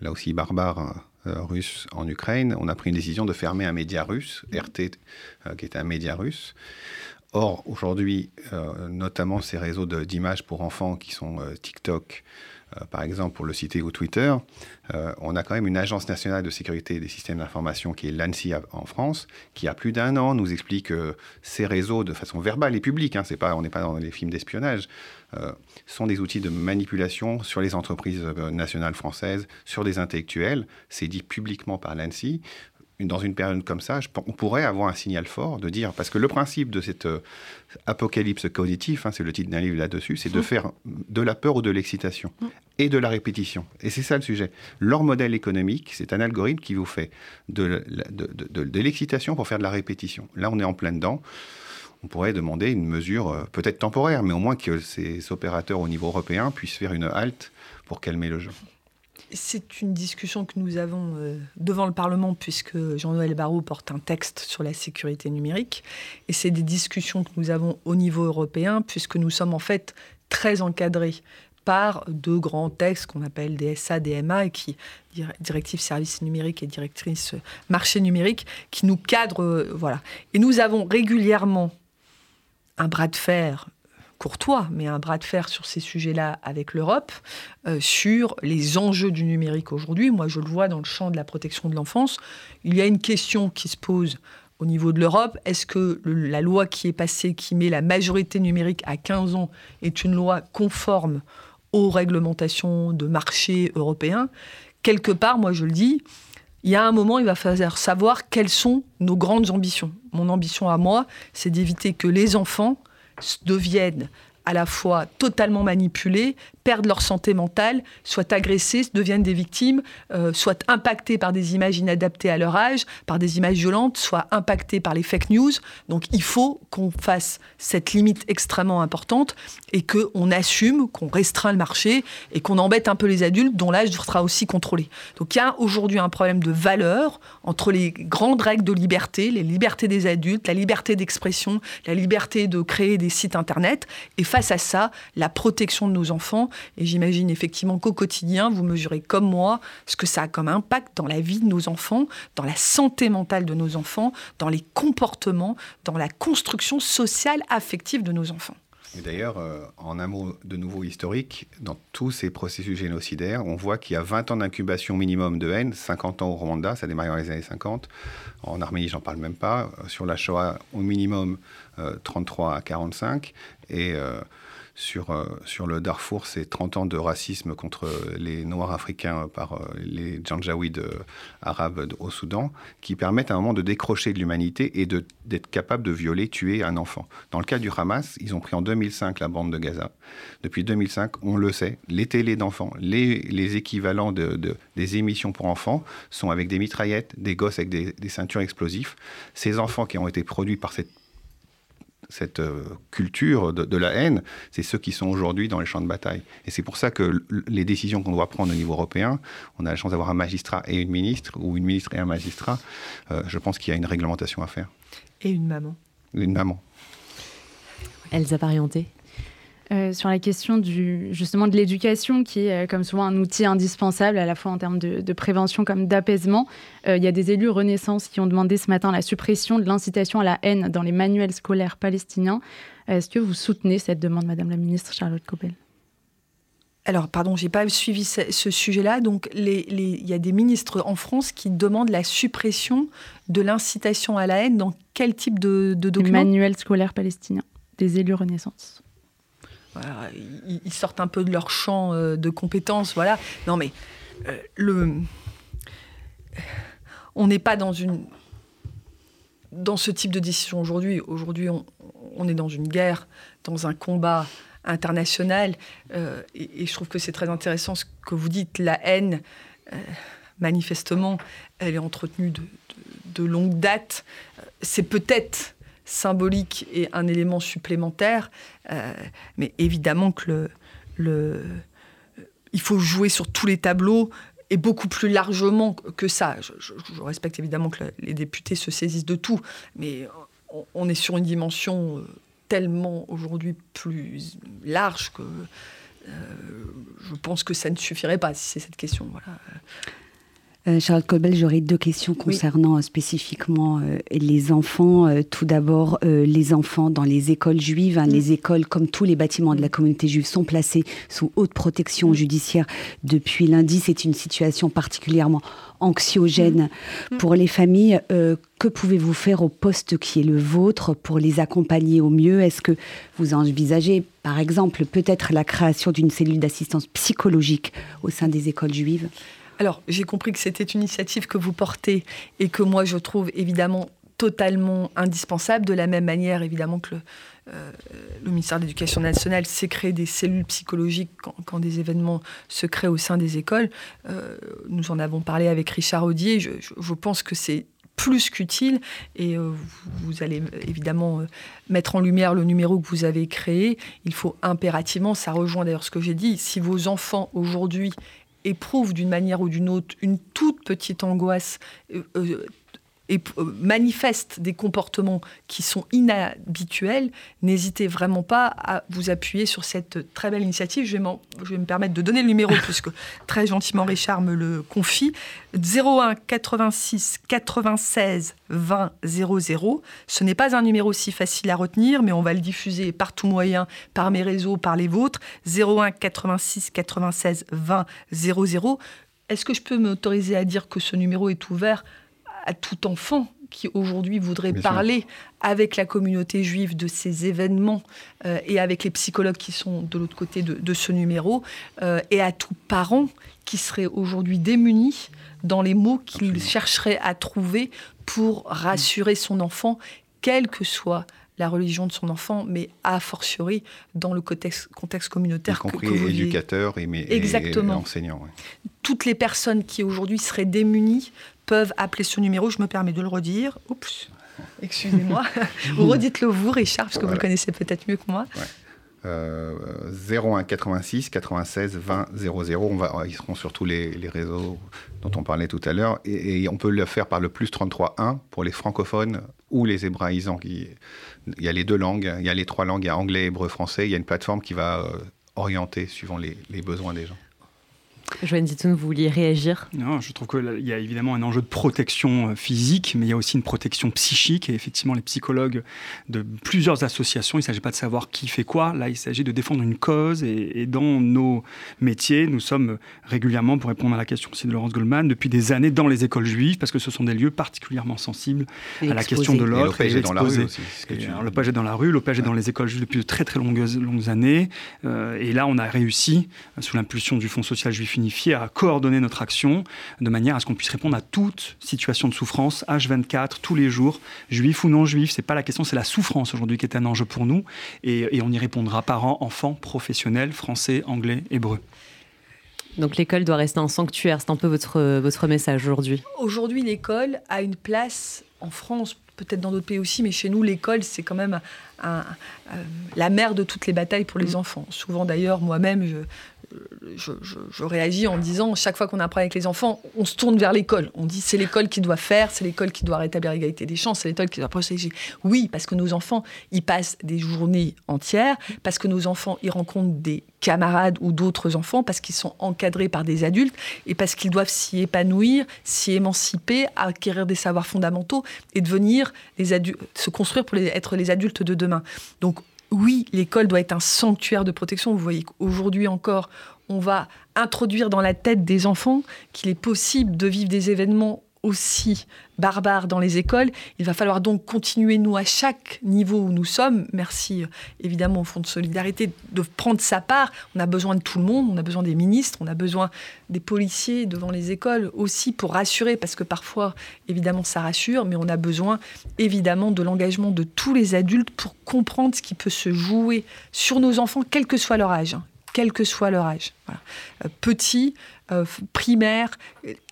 [SPEAKER 14] là aussi barbare, euh, russe en Ukraine, on a pris une décision de fermer un média russe, RT, qui était un média russe. Or, aujourd'hui, notamment ces réseaux d'images pour enfants qui sont TikTok, euh, par exemple, pour le citer, ou Twitter, euh, on a quand même une agence nationale de sécurité des systèmes d'information qui est l'ANSI en France, qui a plus d'un an nous explique que ces réseaux, de façon verbale et publique, hein, pas, on n'est pas dans les films d'espionnage, euh, sont des outils de manipulation sur les entreprises nationales françaises, sur des intellectuels. C'est dit publiquement par l'ANSI dans une période comme ça, on pourrait avoir un signal fort de dire, parce que le principe de cette euh, apocalypse cognitif, hein, c'est le titre d'un livre là-dessus, c'est de mmh. faire de la peur ou de l'excitation mmh. et de la répétition. Et c'est ça le sujet. Leur modèle économique, c'est un algorithme qui vous fait de, de, l'excitation pour faire de la répétition. Là, on est en plein dedans. On pourrait demander une mesure euh, peut-être temporaire, mais au moins que ces opérateurs au niveau européen puissent faire une halte pour calmer le jeu.
[SPEAKER 13] C'est une discussion que nous avons euh, devant le Parlement puisque Jean-Noël Barrot porte un texte sur la sécurité numérique. Et c'est des discussions que nous avons au niveau européen puisque nous sommes en fait très encadrés par deux grands textes qu'on appelle DSA, DMA, et qui, directive services numériques et directrice marché numérique, qui nous cadrent. Euh, voilà. Et nous avons régulièrement un bras de fer courtois, mais un bras de fer sur ces sujets-là avec l'Europe, euh, sur les enjeux du numérique aujourd'hui. Moi, je le vois dans le champ de la protection de l'enfance. Il y a une question qui se pose au niveau de l'Europe. Est-ce que la loi qui est passée, qui met la majorité numérique à 15 ans, est une loi conforme aux réglementations de marché européens Quelque part, moi, je le dis, il y a un moment, il va falloir savoir quelles sont nos grandes ambitions. Mon ambition à moi, c'est d'éviter que les enfants deviennent à la fois totalement manipulés, perdent leur santé mentale, soient agressés, deviennent des victimes, euh, soient impactés par des images inadaptées à leur âge, par des images violentes, soient impactés par les fake news. Donc il faut qu'on fasse cette limite extrêmement importante et qu'on assume, qu'on restreint le marché et qu'on embête un peu les adultes dont l'âge sera aussi contrôlé. Donc il y a aujourd'hui un problème de valeur entre les grandes règles de liberté, les libertés des adultes, la liberté d'expression, la liberté de créer des sites internet et face à ça, la protection de nos enfants. Et j'imagine effectivement qu'au quotidien, vous mesurez comme moi ce que ça a comme impact dans la vie de nos enfants, dans la santé mentale de nos enfants, dans les comportements, dans la construction sociale, affective de nos enfants.
[SPEAKER 14] Et d'ailleurs, euh, en un mot de nouveau historique, dans tous ces processus génocidaires, on voit qu'il y a 20 ans d'incubation minimum de haine, 50 ans au Rwanda, ça démarre dans les années 50. En Arménie, j'en parle même pas. Euh, sur la Shoah, au minimum 33 euh, à 45. Et sur le Darfour, c'est 30 ans de racisme contre les Noirs africains par euh, les Janjaouides euh, arabes au Soudan, qui permettent à un moment de décrocher de l'humanité et d'être capable de violer, tuer un enfant. Dans le cas du Hamas, ils ont pris en 2005 la bande de Gaza. Depuis 2005, on le sait, les télés d'enfants, les, les, équivalents de, des émissions pour enfants sont avec des mitraillettes, des gosses avec des, des ceintures explosifs. Ces enfants qui ont été produits par cette cette euh, culture de, la haine, c'est ceux qui sont aujourd'hui dans les champs de bataille. Et c'est pour ça que les décisions qu'on doit prendre au niveau européen, on a la chance d'avoir un magistrat et une ministre, ou une ministre et un magistrat, euh, je pense qu'il y a une réglementation à faire.
[SPEAKER 13] Et une maman.
[SPEAKER 14] Une maman.
[SPEAKER 2] Elsa Parienté
[SPEAKER 17] euh, sur la question du, justement de l'éducation, qui est euh, comme souvent un outil indispensable à la fois en termes de, prévention comme d'apaisement. Euh, il y a des élus Renaissance qui ont demandé ce matin la suppression de l'incitation à la haine dans les manuels scolaires palestiniens. Est-ce que vous soutenez cette demande, Madame la Ministre Charlotte Cobel
[SPEAKER 13] alors, pardon, j'ai pas suivi ce, sujet-là. Donc, il y a des ministres en France qui demandent la suppression de l'incitation à la haine dans quel type de, de document
[SPEAKER 17] Manuel scolaire palestinien des élus Renaissance
[SPEAKER 13] ils, sortent un peu de leur champ euh, de compétences, voilà. Non, mais euh, le, on n'est pas dans une dans ce type de décision aujourd'hui. Aujourd'hui, on, est dans une guerre, dans un combat international, euh, et, je trouve que c'est très intéressant ce que vous dites. La haine, manifestement, elle est entretenue de, de longue date. C'est peut-être symbolique et un élément supplémentaire. Euh, mais évidemment que le, le, il faut jouer sur tous les tableaux et beaucoup plus largement que ça. Je, respecte évidemment que les députés se saisissent de tout, mais on, est sur une dimension tellement aujourd'hui plus large que je pense que ça ne suffirait pas si c'est cette question. Voilà.
[SPEAKER 16] Euh, Charlotte Colbel, j'aurais deux questions concernant euh, spécifiquement euh, les enfants. tout d'abord, les enfants dans les écoles juives. Hein, mm. Les écoles, comme tous les bâtiments de la communauté juive, sont placés sous haute protection mm. judiciaire depuis lundi. C'est une situation particulièrement anxiogène mm. pour les familles. que pouvez-vous faire au poste qui est le vôtre pour les accompagner au mieux? Est-ce que vous envisagez, par exemple, peut-être la création d'une cellule d'assistance psychologique au sein des écoles juives?
[SPEAKER 13] Alors, j'ai compris que c'était une initiative que vous portez et que moi, je trouve évidemment totalement indispensable, de la même manière évidemment que le, euh, ministère de l'Éducation nationale s'est créé des cellules psychologiques quand, des événements se créent au sein des écoles. Euh, nous en avons parlé avec Richard Audier. Je, pense que c'est plus qu'utile et euh, vous, allez évidemment mettre en lumière le numéro que vous avez créé. Il faut impérativement, ça rejoint d'ailleurs ce que j'ai dit, si vos enfants aujourd'hui éprouve d'une manière ou d'une autre une toute petite angoisse euh, euh, et euh, manifeste des comportements qui sont inhabituels, n'hésitez vraiment pas à vous appuyer sur cette très belle initiative. Je vais, je vais me permettre de donner le numéro puisque très gentiment Richard me le confie. 01 86 96 20 00. Ce n'est pas un numéro si facile à retenir, mais on va le diffuser par tout moyen, par mes réseaux, par les vôtres. 01 86 96 20 00. Est-ce que je peux m'autoriser à dire que ce numéro est ouvert à tout enfant qui aujourd'hui voudrait parler avec la communauté juive de ces événements euh, et avec les psychologues qui sont de l'autre côté de, ce numéro, euh, et à tout parent qui serait aujourd'hui démuni dans les mots qu'il chercherait à trouver pour rassurer son enfant, quelle que soit la religion de son enfant, mais a fortiori dans le contexte, contexte communautaire.
[SPEAKER 14] Y compris que, éducateurs et,
[SPEAKER 13] Exactement.
[SPEAKER 14] et.
[SPEAKER 13] Toutes les personnes qui aujourd'hui seraient démunies peuvent appeler ce numéro. Je me permets de le redire. Oups, excusez-moi. redites-le vous, Richard, parce que vous le connaissez peut-être mieux que moi.
[SPEAKER 14] Euh, 01 86 96 20 00. On va, ils seront sur tous les, réseaux dont on parlait tout à l'heure. Et, on peut le faire par le plus 33 1 pour les francophones ou les hébraïsants. Il y a les deux langues, il y a les trois langues, il y a anglais, hébreu, français. Il y a une plateforme qui va euh, orienter suivant les besoins des gens.
[SPEAKER 2] Joanne Zitoun, vous vouliez réagir?
[SPEAKER 15] Non, je trouve qu'il y a évidemment un enjeu de protection euh, physique, mais il y a aussi une protection psychique. Et effectivement, les psychologues de plusieurs associations, il ne s'agit pas de savoir qui fait quoi. Là, il s'agit de défendre une cause. Et, dans nos métiers, nous sommes régulièrement, pour répondre à la question aussi de Laurence Goldman, depuis des années dans les écoles juives, parce que ce sont des lieux particulièrement sensibles à la question de l'autre.
[SPEAKER 14] L'OPG est dans la rue aussi.
[SPEAKER 15] Est dans la rue, l'OPG est dans les écoles juives depuis de très très longues, longues années. Euh, et là, on a réussi, sous l'impulsion du Fonds social juif unifié à coordonner notre action de manière à ce qu'on puisse répondre à toute situation de souffrance, H24, tous les jours, juif ou non juif. C'est pas la question, c'est la souffrance aujourd'hui qui est un enjeu pour nous. Et, on y répondra parents, enfants, professionnels, français, anglais, hébreu.
[SPEAKER 2] Donc l'école doit rester un sanctuaire, c'est un peu votre, votre message aujourd'hui.
[SPEAKER 13] Aujourd'hui, l'école a une place en France, peut-être dans d'autres pays aussi, mais chez nous, l'école, c'est quand même un, la mère de toutes les batailles pour les mm. enfants. Souvent d'ailleurs, moi-même, je, je, réagis en disant, chaque fois qu'on apprend avec les enfants, on se tourne vers l'école. On dit, c'est l'école qui doit faire, c'est l'école qui doit rétablir l'égalité des chances, c'est l'école qui doit protéger. Oui, parce que nos enfants, ils passent des journées entières, parce que nos enfants, ils rencontrent des camarades ou d'autres enfants, parce qu'ils sont encadrés par des adultes, et parce qu'ils doivent s'y épanouir, s'y émanciper, acquérir des savoirs fondamentaux, et devenir les adultes, se construire pour être les adultes de demain. Donc, oui, l'école doit être un sanctuaire de protection. Vous voyez qu'aujourd'hui encore, on va introduire dans la tête des enfants qu'il est possible de vivre des événements aussi barbares dans les écoles. Il va falloir donc continuer, nous, à chaque niveau où nous sommes, merci euh, évidemment au Fonds de solidarité, de prendre sa part. On a besoin de tout le monde, on a besoin des ministres, on a besoin des policiers devant les écoles aussi pour rassurer, parce que parfois, évidemment, ça rassure, mais on a besoin évidemment de l'engagement de tous les adultes pour comprendre ce qui peut se jouer sur nos enfants, quel que soit leur âge. Quel que soit leur âge. Euh, petits, euh, primaires,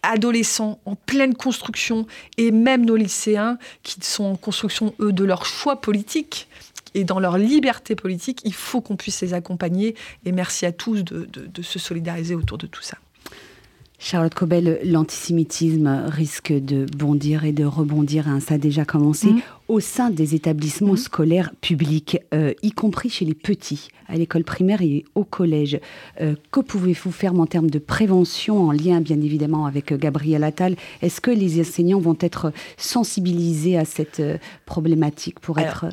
[SPEAKER 13] adolescents, en pleine construction, et même nos lycéens qui sont en construction, eux, de leur choix politique et dans leur liberté politique, il faut qu'on puisse les accompagner. Et merci à tous de se solidariser autour de tout ça.
[SPEAKER 16] Charlotte Cobel, l'antisémitisme risque de bondir et de rebondir, hein, ça a déjà commencé, mm. au sein des établissements mm. scolaires publics, euh, y compris chez les petits, à l'école primaire et au collège. Euh, que pouvez-vous faire en termes de prévention, en lien bien évidemment avec euh, Gabriel Attal? Est-ce que les enseignants vont être sensibilisés à cette problématique pour être...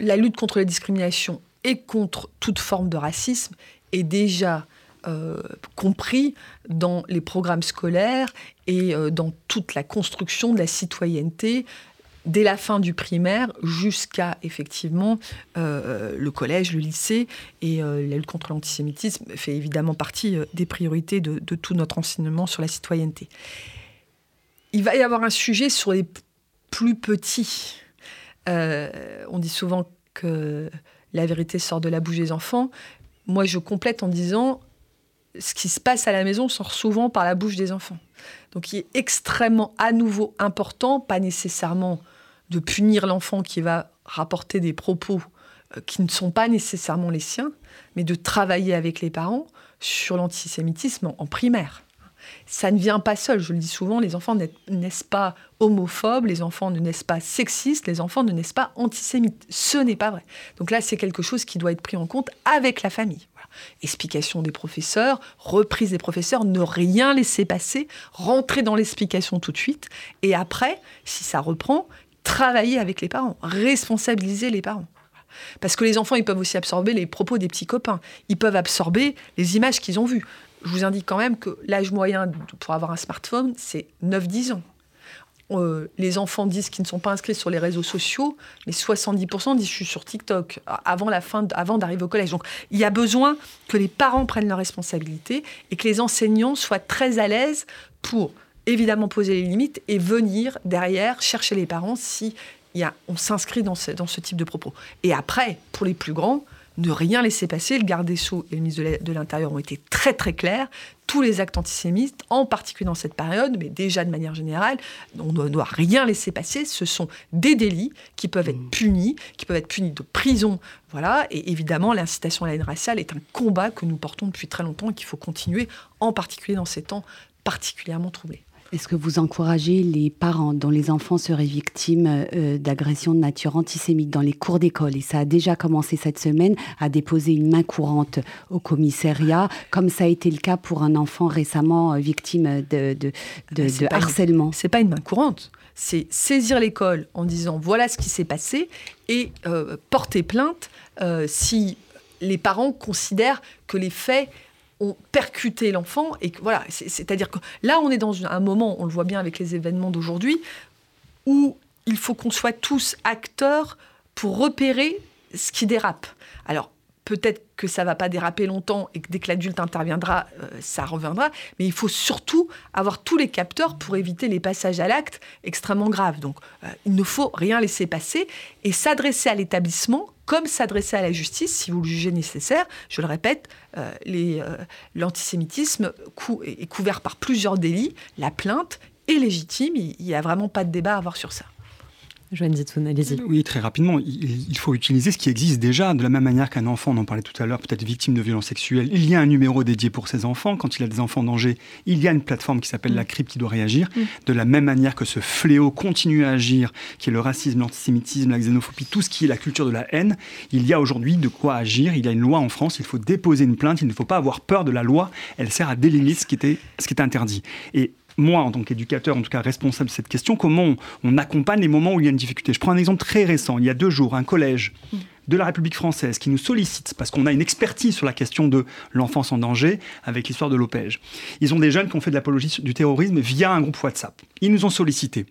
[SPEAKER 13] La lutte contre la discrimination et contre toute forme de racisme est déjà euh, compris dans les programmes scolaires et euh, dans toute la construction de la citoyenneté dès la fin du primaire jusqu'à effectivement euh, le collège, le lycée. Et la lutte contre l'antisémitisme fait évidemment partie des priorités de, de, tout notre enseignement sur la citoyenneté. Il va y avoir un sujet sur les plus petits. on dit souvent que la vérité sort de la bouche des enfants. Moi, je complète en disant ce qui se passe à la maison sort souvent par la bouche des enfants. Donc il est extrêmement à nouveau important, pas nécessairement de punir l'enfant qui va rapporter des propos euh, qui ne sont pas nécessairement les siens, mais de travailler avec les parents sur l'antisémitisme en primaire. Ça ne vient pas seul, je le dis souvent, les enfants naissent pas homophobes, les enfants ne naissent pas sexistes, les enfants ne naissent pas antisémites. Ce n'est pas vrai. Donc là, c'est quelque chose qui doit être pris en compte avec la famille. Explication des professeurs, reprise des professeurs, ne rien laisser passer, rentrer dans l'explication tout de suite, et après, si ça reprend, travailler avec les parents, responsabiliser les parents. Parce que les enfants, ils peuvent aussi absorber les propos des petits copains. Ils peuvent absorber les images qu'ils ont vues. Je vous indique quand même que l'âge moyen pour avoir un smartphone, c'est 9-10 ans. Euh, les enfants disent qu'ils ne sont pas inscrits sur les réseaux sociaux, mais 70% disent je suis sur TikTok avant avant d'arriver au collège. Donc il y a besoin que les parents prennent leurs responsabilités et que les enseignants soient très à l'aise pour évidemment poser les limites et venir derrière chercher les parents si y a, on s'inscrit dans ce type de propos. Et après, pour les plus grands, ne rien laisser passer. Le garde des Sceaux et le ministre de l'Intérieur ont été très très clairs. Tous les actes antisémites, en particulier dans cette période, mais déjà de manière générale, on ne doit rien laisser passer. Ce sont des délits qui peuvent être mmh. punis, qui peuvent être punis de prison. Voilà. Et évidemment, l'incitation à la haine raciale est un combat que nous portons depuis très longtemps et qu'il faut continuer, en particulier dans ces temps particulièrement troublés.
[SPEAKER 16] Est-ce que vous encouragez les parents dont les enfants seraient victimes euh, d'agressions de nature antisémite dans les cours d'école, et ça a déjà commencé cette semaine, à déposer une main courante au commissariat, comme ça a été le cas pour un enfant récemment euh, victime de, de, de, de harcèlement.
[SPEAKER 13] C'est pas une main courante. C'est saisir l'école en disant voilà ce qui s'est passé et euh, porter plainte si les parents considèrent que les faits ont percuté l'enfant. Et voilà, c'est-à-dire que là, on est dans un moment, on le voit bien avec les événements d'aujourd'hui, où il faut qu'on soit tous acteurs pour repérer ce qui dérape. Alors, peut-être que ça va pas déraper longtemps et que dès que l'adulte interviendra, euh, ça reviendra. Mais il faut surtout avoir tous les capteurs pour éviter les passages à l'acte extrêmement graves. Donc, euh, il ne faut rien laisser passer et s'adresser à l'établissement comme s'adresser à la justice si vous le jugez nécessaire. Je le répète, euh, l'antisémitisme est couvert par plusieurs délits. La plainte est légitime. Il n'y a vraiment pas de débat à avoir sur ça.
[SPEAKER 2] Joanne Zitoun, allez-y.
[SPEAKER 15] Oui, très rapidement. Il, faut utiliser ce qui existe déjà, de la même manière qu'un enfant, on en parlait tout à l'heure, peut-être victime de violences sexuelles. Il y a un numéro dédié pour ces enfants. Quand il a des enfants en danger, il y a une plateforme qui s'appelle la CRIP qui doit réagir. Mm. De la même manière que ce fléau continue à agir, qui est le racisme, l'antisémitisme, la xénophobie, tout ce qui est la culture de la haine, il y a aujourd'hui de quoi agir. Il y a une loi en France, il faut déposer une plainte, il ne faut pas avoir peur de la loi. Elle sert à délimiter ce qui était, ce qui était interdit. Et moi, en tant qu'éducateur, en tout cas responsable de cette question, comment on, accompagne les moments où il y a une difficulté. Je prends un exemple très récent. Il y a deux jours, un collège de la République française qui nous sollicite parce qu'on a une expertise sur la question de l'enfance en danger avec l'histoire de l'OPEJ. Ils ont des jeunes qui ont fait de l'apologie du terrorisme via un groupe WhatsApp. Ils nous ont sollicité.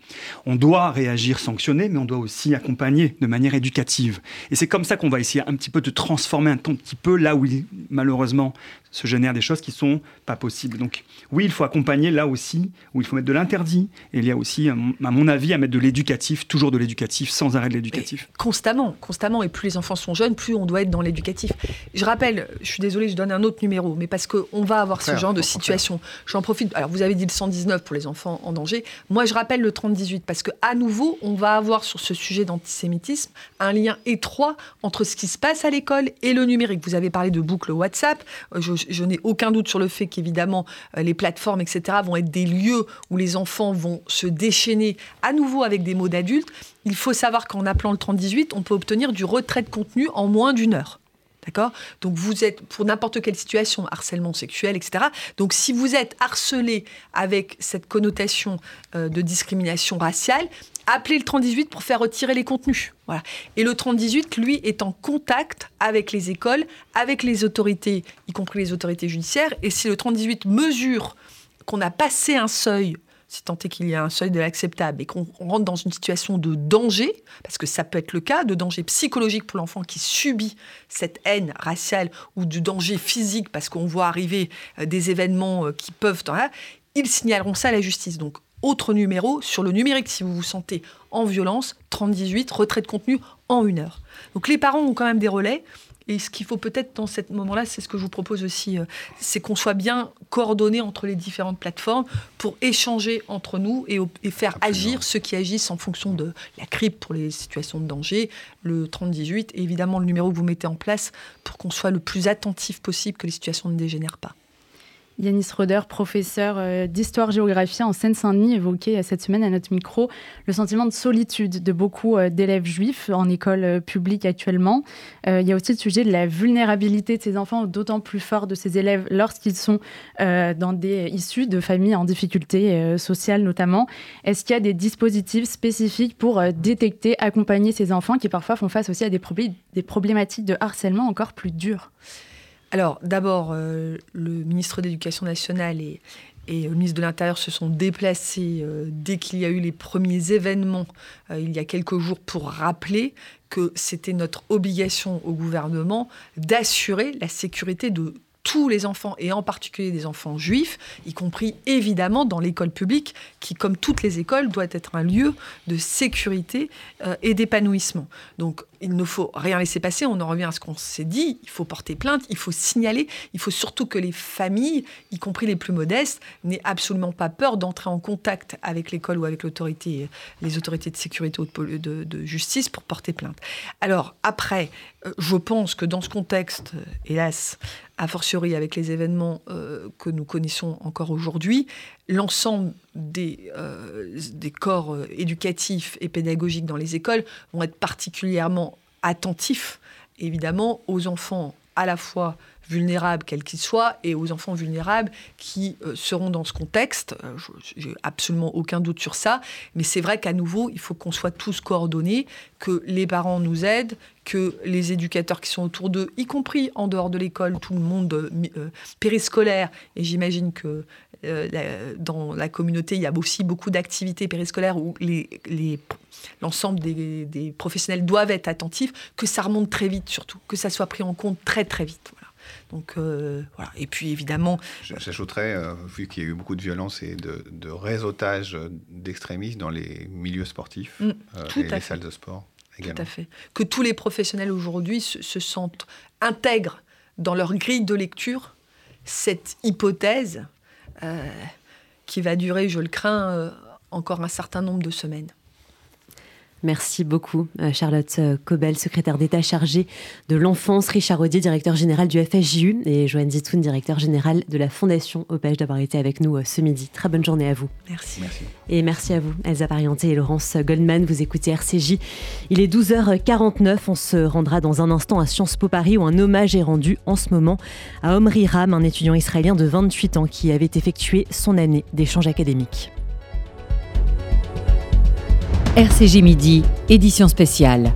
[SPEAKER 15] On doit réagir, sanctionner, mais on doit aussi accompagner de manière éducative. Et c'est comme ça qu'on va essayer un petit peu de transformer un petit peu là où malheureusement se génèrent des choses qui sont pas possibles. Donc oui, il faut accompagner là aussi où il faut mettre de l'interdit et il y a aussi, à mon avis, à mettre de l'éducatif, toujours de l'éducatif, sans arrêt de l'éducatif.
[SPEAKER 13] Constamment, constamment. Et plus les enfants enfants sont jeunes, plus on doit être dans l'éducatif. Je rappelle, je suis désolée, je donne un autre numéro, mais parce qu'on va avoir ce genre de situation. J'en profite. Alors, vous avez dit le 119 pour les enfants en danger. Moi, je rappelle le 3018 parce que à nouveau, on va avoir sur ce sujet d'antisémitisme un lien étroit entre ce qui se passe à l'école et le numérique. Vous avez parlé de boucle WhatsApp. Euh, je, je n'ai aucun doute sur le fait qu'évidemment, euh, les plateformes, etc., vont être des lieux où les enfants vont se déchaîner à nouveau avec des mots d'adultes. Il faut savoir qu'en appelant le 3018, on peut obtenir du retrait de contenu en moins d'une heure. D'accord? Donc vous êtes pour n'importe quelle situation, harcèlement sexuel, etc. Donc si vous êtes harcelé avec cette connotation euh, de discrimination raciale, appelez le 3018 pour faire retirer les contenus. Voilà. Et le 3018, lui, est en contact avec les écoles, avec les autorités, y compris les autorités judiciaires. Et si le 3018 mesure qu'on a passé un seuil si tant est qu'il y a un seuil de l'acceptable et qu'on rentre dans une situation de danger, parce que ça peut être le cas, de danger psychologique pour l'enfant qui subit cette haine raciale ou du danger physique parce qu'on voit arriver euh, des événements euh, qui peuvent... Ils signaleront ça à la justice. Donc, autre numéro, sur le numérique, si vous vous sentez en violence, 3018, retrait de contenu en une heure. Donc les parents ont quand même des relais. Et ce qu'il faut peut-être dans ce moment-là, c'est ce que je vous propose aussi, euh, c'est qu'on soit bien coordonné entre les différentes plateformes pour échanger entre nous et, faire agir ceux qui agissent en fonction de la CRIP pour les situations de danger, le 3018 et évidemment le numéro que vous mettez en place pour qu'on soit le plus attentif possible que les situations ne dégénèrent pas.
[SPEAKER 17] Yanis Roder, professeur euh, d'histoire-géographie en Seine-Saint-Denis, évoquait euh, cette semaine à notre micro le sentiment de solitude de beaucoup euh, d'élèves juifs en école publique actuellement. Il y a aussi le sujet de la vulnérabilité de ces enfants, d'autant plus fort de ces élèves lorsqu'ils sont dans des issus de familles en difficulté sociale notamment. Est-ce qu'il y a des dispositifs spécifiques pour détecter, accompagner ces enfants qui parfois font face aussi à des, des problématiques de harcèlement encore plus dures?
[SPEAKER 13] Alors, d'abord, euh, le ministre de l'Éducation nationale et, le ministre de l'Intérieur se sont déplacés euh, dès qu'il y a eu les premiers événements euh, il y a quelques jours pour rappeler que c'était notre obligation au gouvernement d'assurer la sécurité de tous les enfants, et en particulier des enfants juifs, y compris évidemment dans l'école publique, qui, comme toutes les écoles, doit être un lieu de sécurité et d'épanouissement. Il ne faut rien laisser passer. On en revient à ce qu'on s'est dit. Il faut porter plainte, il faut signaler. Il faut surtout que les familles, y compris les plus modestes, n'aient absolument pas peur d'entrer en contact avec l'école ou avec l'autorité, les autorités de sécurité ou de, justice pour porter plainte. Alors après, euh, je pense que dans ce contexte, euh, hélas, a fortiori avec les événements euh, que nous connaissons encore aujourd'hui, l'ensemble des corps éducatifs et pédagogiques dans les écoles vont être particulièrement attentifs, évidemment, aux enfants à la fois vulnérables, quels qu'ils soient, et aux enfants vulnérables qui euh, seront dans ce contexte. Euh, j'ai absolument aucun doute sur ça. Mais c'est vrai qu'à nouveau, il faut qu'on soit tous coordonnés, que les parents nous aident, que les éducateurs qui sont autour d'eux, y compris en dehors de l'école, tout le monde euh, périscolaire, et j'imagine que dans la communauté, il y a aussi beaucoup d'activités périscolaires où l'ensemble des, professionnels doivent être attentifs, que ça remonte très vite surtout, que ça soit pris en compte très très vite. Donc euh, voilà. Et puis évidemment.
[SPEAKER 14] J'ajouterais, euh, vu qu'il y a eu beaucoup de violence et de, réseautage d'extrémistes dans les milieux sportifs mm, euh, et les salles de sport. Également.
[SPEAKER 13] Tout à fait. Que tous les professionnels aujourd'hui se, sentent intègrent dans leur grille de lecture cette hypothèse qui va durer, je le crains, encore un certain nombre de semaines.
[SPEAKER 2] Merci beaucoup, euh, Charlotte euh, Cobel, secrétaire d'État chargée de l'enfance, Richard Audier, directeur général du FSJU, et Joanne Zitoun, directeur général de la Fondation OPEJ, d'avoir été avec nous euh, ce midi. Très bonne journée à vous.
[SPEAKER 13] Merci.
[SPEAKER 2] Et merci à vous, Elsa Parienté et Laurence Goldman. Vous écoutez RCJ. Il est 12h49. On se rendra dans un instant à Sciences Po Paris où un hommage est rendu en ce moment à Omri Ram, un étudiant israélien de 28 ans qui avait effectué son année d'échange académique.
[SPEAKER 1] RCG Midi, édition spéciale.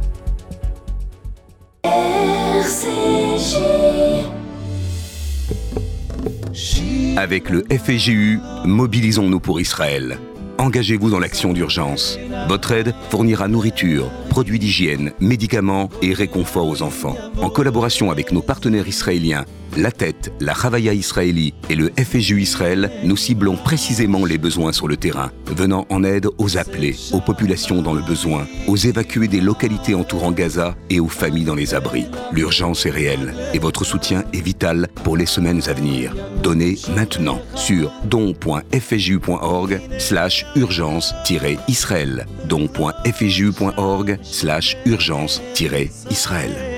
[SPEAKER 18] Avec le FEGU, mobilisons-nous pour Israël. Engagez-vous dans l'action d'urgence. Votre aide fournira nourriture, produits d'hygiène, médicaments et réconfort aux enfants. En collaboration avec nos partenaires israéliens, la Tête, la Ravaya Israéli et le FSU Israël, nous ciblons précisément les besoins sur le terrain, venant en aide aux appelés, aux populations dans le besoin, aux évacués des localités entourant Gaza et aux familles dans les abris. L'urgence est réelle et votre soutien est vital pour les semaines à venir. Donnez maintenant sur don.fju.org slash urgence-israël don.fju.org slash urgence-israël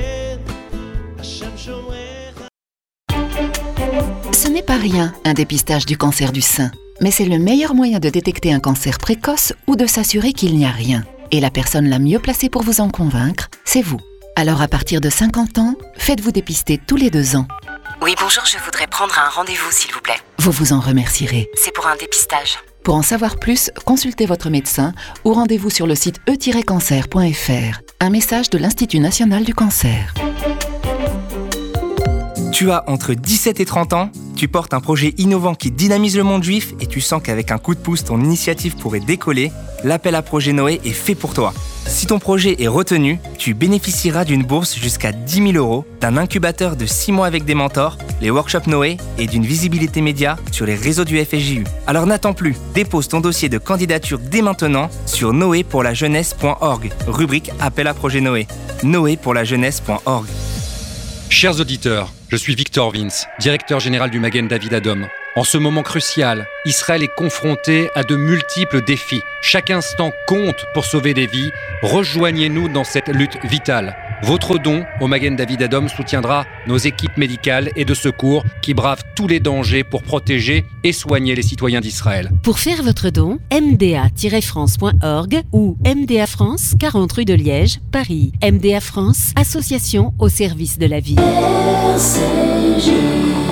[SPEAKER 19] rien, un dépistage du cancer du sein. Mais c'est le meilleur moyen de détecter un cancer précoce ou de s'assurer qu'il n'y a rien. Et la personne la mieux placée pour vous en convaincre, c'est vous. Alors à partir de 50 ans, faites-vous dépister tous les deux ans.
[SPEAKER 20] Oui, bonjour, je voudrais prendre un rendez-vous, s'il vous plaît.
[SPEAKER 19] Vous vous en remercierez.
[SPEAKER 20] C'est pour un dépistage.
[SPEAKER 19] Pour en savoir plus, consultez votre médecin ou rendez-vous sur le site e-cancer.fr. Un message de l'Institut national du cancer.
[SPEAKER 21] Tu as entre 17 et 30 ans, tu portes un projet innovant qui dynamise le monde juif et tu sens qu'avec un coup de pouce, ton initiative pourrait décoller, l'appel à projet Noé est fait pour toi. Si ton projet est retenu, tu bénéficieras d'une bourse jusqu'à 10 000 euros, d'un incubateur de 6 mois avec des mentors, les workshops Noé et d'une visibilité média sur les réseaux du FSJU. Alors n'attends plus, dépose ton dossier de candidature dès maintenant sur noépourlajeunesse.org, rubrique appel à projet Noé. noépourlajeunesse.org.
[SPEAKER 6] Chers auditeurs, je suis Victor Vince, directeur général du Magen David Adom. En ce moment crucial, Israël est confronté à de multiples défis. Chaque instant compte pour sauver des vies. Rejoignez-nous dans cette lutte vitale. Votre don au Magen David Adom soutiendra nos équipes médicales et de secours qui bravent tous les dangers pour protéger et soigner les citoyens d'Israël.
[SPEAKER 7] Pour faire votre don, mda-france.org ou MDA France, 40 rue de Liège, Paris. MDA France, association au service de la vie.
[SPEAKER 1] RCG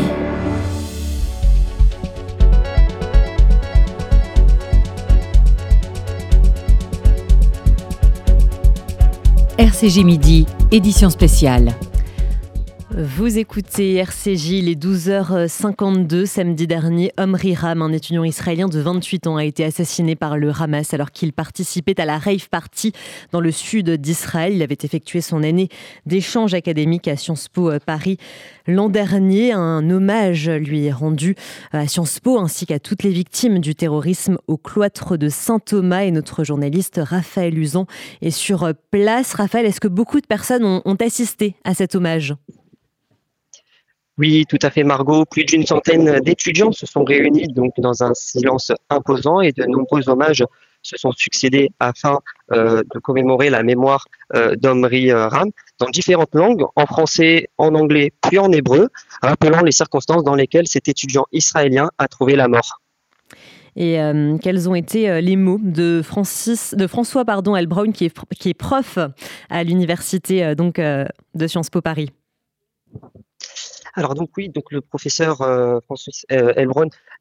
[SPEAKER 1] Midi, édition spéciale.
[SPEAKER 2] Vous écoutez RCJ, les 12h52 samedi dernier. Omri Ram, un étudiant israélien de 28 ans, a été assassiné par le Hamas alors qu'il participait à la rave party dans le sud d'Israël. Il avait effectué son année d'échange académique à Sciences Po euh, Paris l'an dernier. Un hommage lui est rendu à Sciences Po ainsi qu'à toutes les victimes du terrorisme au cloître de Saint-Thomas. Et notre journaliste Raphaël Usan est sur place. Raphaël, est-ce que beaucoup de personnes ont assisté à cet hommage?
[SPEAKER 22] Oui, tout à fait, Margot. Plus d'une centaine d'étudiants se sont réunis donc dans un silence imposant et de nombreux hommages se sont succédés afin euh, de commémorer la mémoire euh, d'Omri euh, Ram dans différentes langues, en français, en anglais, puis en hébreu, rappelant les circonstances dans lesquelles cet étudiant israélien a trouvé la mort.
[SPEAKER 2] Et quels ont été les mots de, Francis, de François pardon, Elbrown, qui est, qui est prof à l'université donc de Sciences Po Paris?
[SPEAKER 22] Alors donc oui, donc le professeur euh, François euh,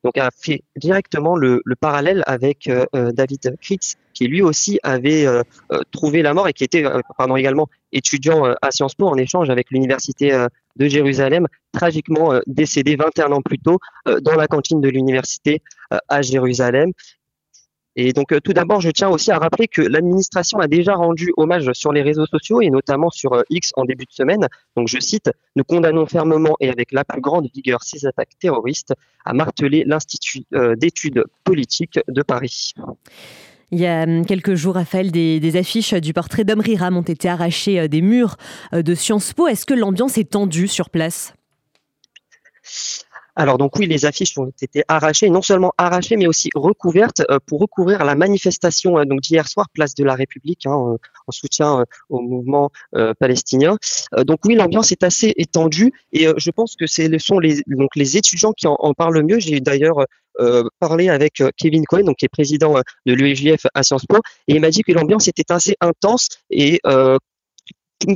[SPEAKER 22] donc a fait directement le, le parallèle avec euh, euh David Kritz, qui lui aussi avait euh, trouvé la mort et qui était pardon également étudiant à Sciences Po en échange avec l'université de Jérusalem, tragiquement décédé 21 ans plus tôt dans la cantine de l'université à Jérusalem. Et donc, euh, tout d'abord, je tiens aussi à rappeler que l'administration a déjà rendu hommage sur les réseaux sociaux et notamment sur euh, X en début de semaine. Donc, je cite, nous condamnons fermement et avec la plus grande vigueur ces attaques terroristes, à marteler l'Institut euh, d'études politiques de Paris.
[SPEAKER 2] Il y a quelques jours, Raphaël, des, affiches du portrait d'Omri Ram ont été arrachées des murs de Sciences Po. Est-ce que l'ambiance est tendue sur place?
[SPEAKER 22] Alors donc oui, les affiches ont été arrachées, non seulement arrachées, mais aussi recouvertes euh, pour recouvrir la manifestation euh, donc d'hier soir, place de la République, hein, euh, en soutien au mouvement palestinien. donc oui, l'ambiance est assez étendue et je pense que ce sont les, donc les étudiants qui en, en parlent le mieux. J'ai d'ailleurs euh, parlé avec Kevin Cohen, donc qui est président de l'UEJF à Sciences Po, et il m'a dit que l'ambiance était assez intense et euh,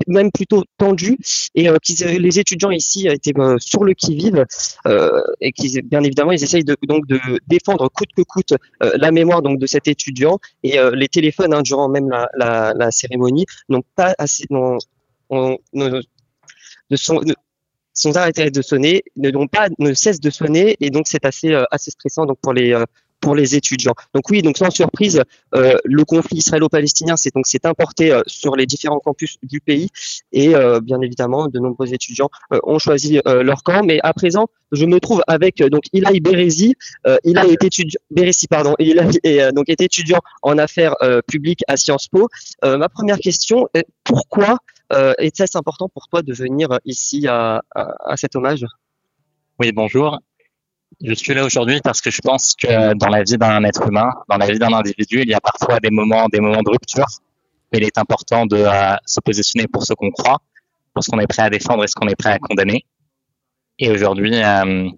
[SPEAKER 22] même plutôt tendu. Et euh, les étudiants ici étaient euh, sur le qui-vive euh, et qui bien évidemment ils essayent de, donc de défendre coûte que coûte euh, la mémoire donc de cet étudiant. Et euh, les téléphones hein, durant même la, cérémonie n'ont pas assez n'ont, on, ne, sont, arrêtés de sonner, ne cessent de sonner, et donc c'est assez, assez stressant donc pour les, pour les étudiants. Donc oui, donc sans surprise, euh, le conflit israélo-palestinien c'est donc c'est importé euh, sur les différents campus du pays et euh, bien évidemment de nombreux étudiants ont choisi leur camp. Mais à présent, je me trouve avec donc Ilaï Berezi. il a été étudiant, pardon, il a donc été étudiant en affaires publiques à Sciences Po. ma première question est pourquoi est-ce important pour toi de venir ici à, à, à cet hommage?
[SPEAKER 23] Oui, bonjour. Je suis là aujourd'hui parce que je pense que dans la vie d'un être humain, dans la vie d'un individu, il y a parfois des moments, des moments de rupture. Il est important de euh, se positionner pour ce qu'on croit, pour ce qu'on est prêt à défendre et ce qu'on est prêt à condamner. Et aujourd'hui, euh,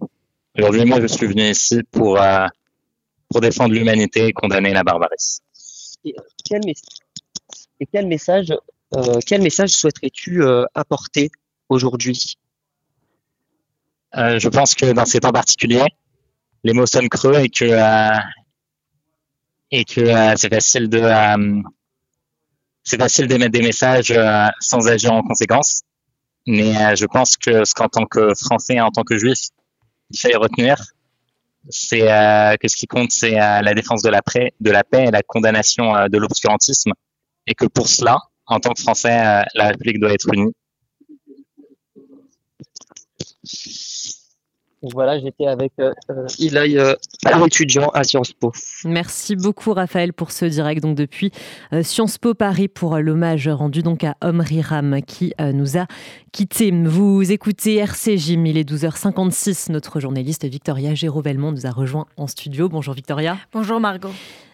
[SPEAKER 23] aujourd'hui, moi, je suis venu ici pour euh, pour défendre l'humanité et condamner la barbarie.
[SPEAKER 22] Et quel, et quel message, quel message souhaiterais-tu apporter aujourd'hui?
[SPEAKER 23] Euh, je pense que dans ces temps particuliers, les mots sonnent creux et que euh, et que euh, c'est facile de c'est facile d'émettre des messages sans agir en conséquence. Mais je pense que ce qu'en tant que Français, en tant que Juif, il fallait retenir, c'est que ce qui compte, c'est la défense de la, paix, de la paix et la condamnation de l'obscurantisme, et que pour cela, en tant que Français, la République doit être unie.
[SPEAKER 22] Voilà, j'étais avec euh, euh Ilaï, euh, étudiant à Sciences Po.
[SPEAKER 2] Merci beaucoup Raphaël pour ce direct donc depuis euh, Sciences Po Paris pour l'hommage rendu donc à Omri Ram qui nous a quittés. Vous écoutez RCJ, il est 12h56. Notre journaliste Victoria Géraud-Velmont nous a rejoint en studio. Bonjour Victoria.
[SPEAKER 24] Bonjour Margot.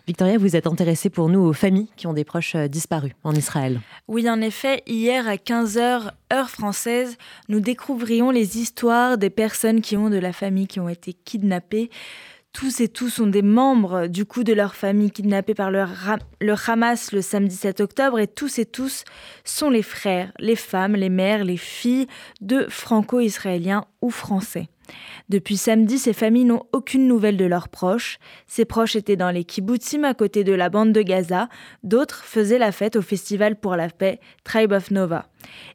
[SPEAKER 2] Victoria, vous êtes intéressée pour nous aux familles qui ont des proches euh, disparus en Israël.
[SPEAKER 24] Oui, en effet, hier à 15h, heure française, nous découvrions les histoires des personnes qui ont de la famille qui ont été kidnappées. Tous et tous sont des membres du coup de leur famille kidnappés par le, le Hamas le samedi 7 octobre et tous et tous sont les frères, les femmes, les mères, les filles de franco-israéliens ou français. Depuis samedi, ces familles n'ont aucune nouvelle de leurs proches. Ces proches étaient dans les kibbutzim à côté de la bande de Gaza. D'autres faisaient la fête au Festival pour la paix Tribe of Nova.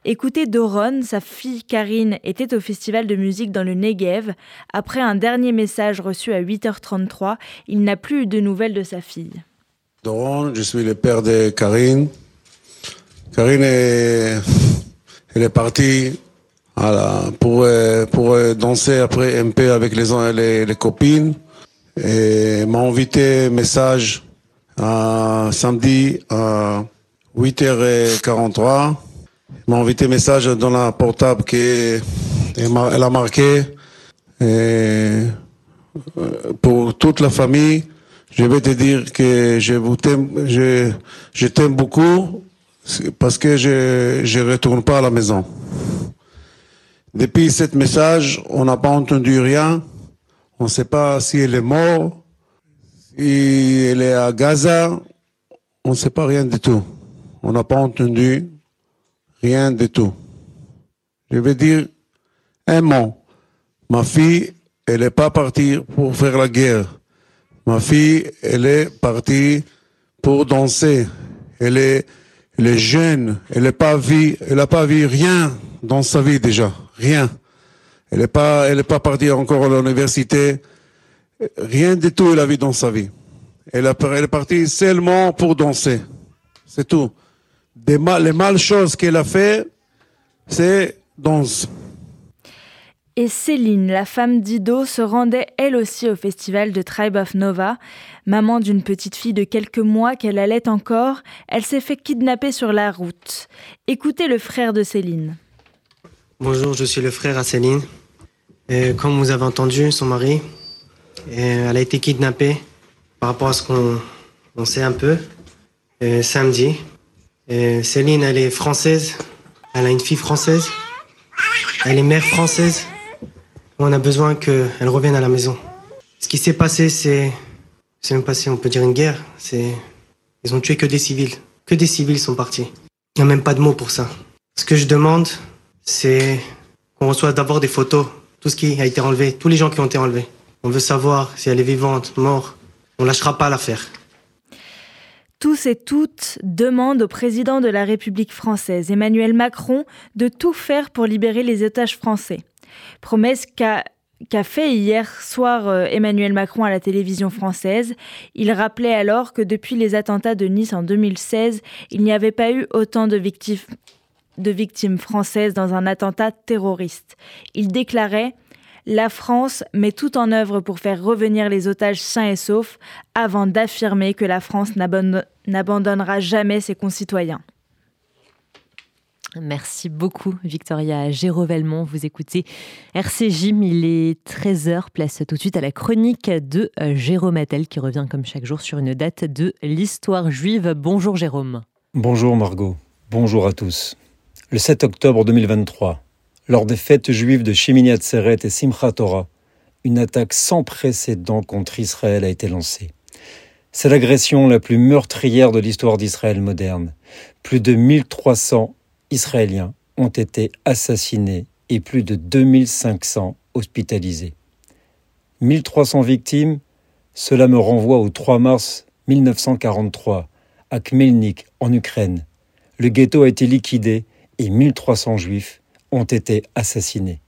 [SPEAKER 24] Écoutez Doron, sa fille Karine était au festival de musique dans le Negev. Après un dernier message reçu à 8h33, il n'a plus eu de nouvelles de sa fille.
[SPEAKER 25] Doron, je suis le père de Karine. Karine elle est partie voilà, pour, euh, pour euh, danser après un peu avec les, les, les copines. Et m'a invité message à samedi à 8h43. M'a invité message dans la portable qu'elle elle a marqué. Euh, pour toute la famille, je vais te dire que je vous t'aime, je, je t'aime beaucoup parce que je ne retourne pas à la maison. Depuis ce message, on n'a pas entendu rien. On ne sait pas si elle est morte, si elle est à Gaza. On ne sait pas rien du tout. On n'a pas entendu rien du tout. Je vais dire un mot. Ma fille, elle n'est pas partie pour faire la guerre. Ma fille, elle est partie pour danser. Elle est, elle est jeune. Elle n'a pas elle n'a pas vu rien dans sa vie déjà. Rien. Elle n'est pas, elle partie encore à l'université. Rien du tout elle a vu dans sa vie. Elle, est partie seulement pour danser. C'est tout. Les mal choses qu'elle a fait, c'est danser.
[SPEAKER 24] Et Céline, la femme d'Ido, se rendait elle aussi au festival de Tribe of Nova. Maman d'une petite fille de quelques mois qu'elle allait encore, elle s'est fait kidnapper sur la route. Écoutez le frère de Céline.
[SPEAKER 26] Bonjour, je suis le frère à Céline. Et comme vous avez entendu, son mari, elle a été kidnappée par rapport à ce qu'on sait un peu samedi. Et Céline, elle est française. Elle a une fille française. Elle est mère française. On a besoin qu'elle revienne à la maison. Ce qui s'est passé, c'est. C'est même passé, on peut dire une guerre. C'est. Ils ont tué que des civils. Que des civils sont partis. Il n'y a même pas de mots pour ça. Ce que je demande, c'est qu'on reçoit d'abord des photos, tout ce qui a été enlevé, tous les gens qui ont été enlevés. On veut savoir si elle est vivante, morte. On lâchera pas l'affaire.
[SPEAKER 24] Tous et toutes demandent au président de la République française, Emmanuel Macron, de tout faire pour libérer les otages français. Promesse qu'a qu'a fait hier soir euh, Emmanuel Macron à la télévision française. Il rappelait alors que depuis les attentats de Nice en 2016, il n'y avait pas eu autant de victimes, de victimes françaises dans un attentat terroriste. Il déclarait la France met tout en œuvre pour faire revenir les otages sains et saufs avant d'affirmer que la France n'abandonnera jamais ses concitoyens.
[SPEAKER 2] Merci beaucoup, Victoria Gérovelmont. Vous écoutez RCJ, il est 13h. Place tout de suite à la chronique de euh, Jérôme Attel qui revient comme chaque jour sur une date de l'histoire juive. Bonjour Jérôme.
[SPEAKER 27] Bonjour Margot. Bonjour à tous. Le 7 octobre 2023, lors des fêtes juives de Shemini Atzeret et Simchat Torah, une attaque sans précédent contre Israël a été lancée. C'est l'agression la plus meurtrière de l'histoire d'Israël moderne. Plus de 1300 Israéliens ont été assassinés et plus de 2500 hospitalisés. 1300 victimes, cela me renvoie au 3 mars 1943 à Khmelnyk en Ukraine. Le ghetto a été liquidé et 1300 juifs ont été assassinés.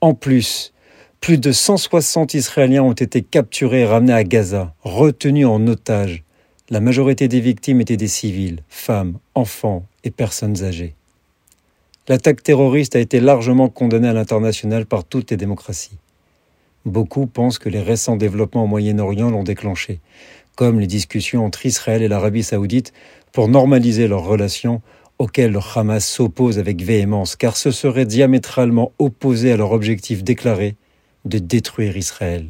[SPEAKER 27] En plus, plus de 160 Israéliens ont été capturés et ramenés à Gaza, retenus en otage. La majorité des victimes étaient des civils, femmes, enfants, et personnes âgées. L'attaque terroriste a été largement condamnée à l'international par toutes les démocraties. Beaucoup pensent que les récents développements au Moyen-Orient l'ont déclenché, comme les discussions entre Israël et l'Arabie saoudite pour normaliser leurs relations auxquelles le Hamas s'oppose avec véhémence, car ce serait diamétralement opposé à leur objectif déclaré de détruire Israël.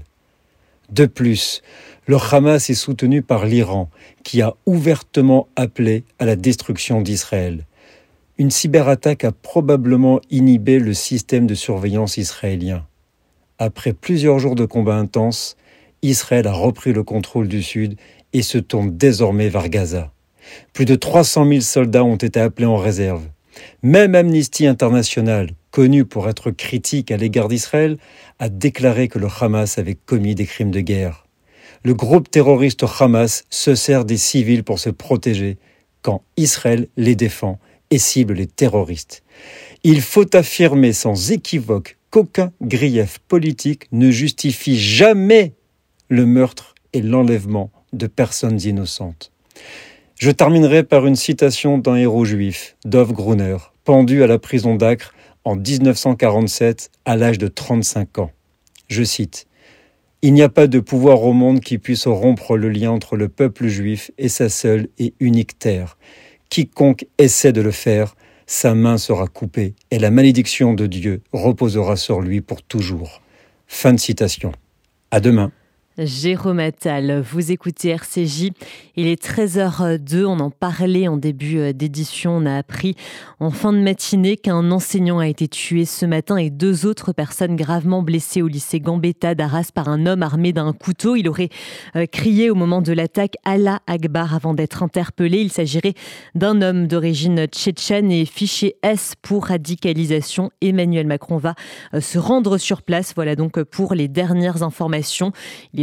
[SPEAKER 27] De plus, le Hamas est soutenu par l'Iran, qui a ouvertement appelé à la destruction d'Israël. Une cyberattaque a probablement inhibé le système de surveillance israélien. Après plusieurs jours de combats intenses, Israël a repris le contrôle du Sud et se tourne désormais vers Gaza. Plus de 300 000 soldats ont été appelés en réserve. Même Amnesty International, connu pour être critique à l'égard d'Israël, a déclaré que le Hamas avait commis des crimes de guerre le groupe terroriste Hamas se sert des civils pour se protéger quand Israël les défend et cible les terroristes. Il faut affirmer sans équivoque qu'aucun grief politique ne justifie jamais le meurtre et l'enlèvement de personnes innocentes. Je terminerai par une citation d'un héros juif, Dov Gruner, pendu à la prison d'Acre en 1947 à l'âge de 35 ans. Je cite il n'y a pas de pouvoir au monde qui puisse rompre le lien entre le peuple juif et sa seule et unique terre. Quiconque essaie de le faire, sa main sera coupée et la malédiction de Dieu reposera sur lui pour toujours. Fin de citation. À demain.
[SPEAKER 2] Jérôme Attal, vous écoutez RCJ. Il est 13h02, on en parlait en début euh, d'édition. On a appris en fin de matinée qu'un enseignant a été tué ce matin et deux autres personnes gravement blessées au lycée Gambetta d'Arras par un homme armé d'un couteau. Il aurait euh, crié au moment de l'attaque Allah Akbar avant d'être interpellé. Il s'agirait d'un homme d'origine tchétchène et fiché S pour radicalisation. Emmanuel Macron va euh, se rendre sur place. Voilà donc pour les dernières informations.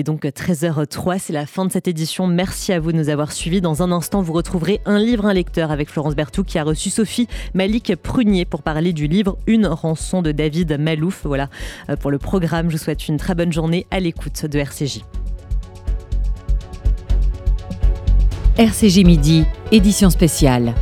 [SPEAKER 2] Donc 13h03, c'est la fin de cette édition. Merci à vous de nous avoir suivis. Dans un instant, vous retrouverez un livre, un lecteur avec Florence Berthoud qui a reçu Sophie Malik Prunier pour parler du livre Une rançon de David Malouf. Voilà euh, pour le programme. Je vous souhaite une très bonne journée à l'écoute de RCJ.
[SPEAKER 1] RCJ Midi, édition spéciale.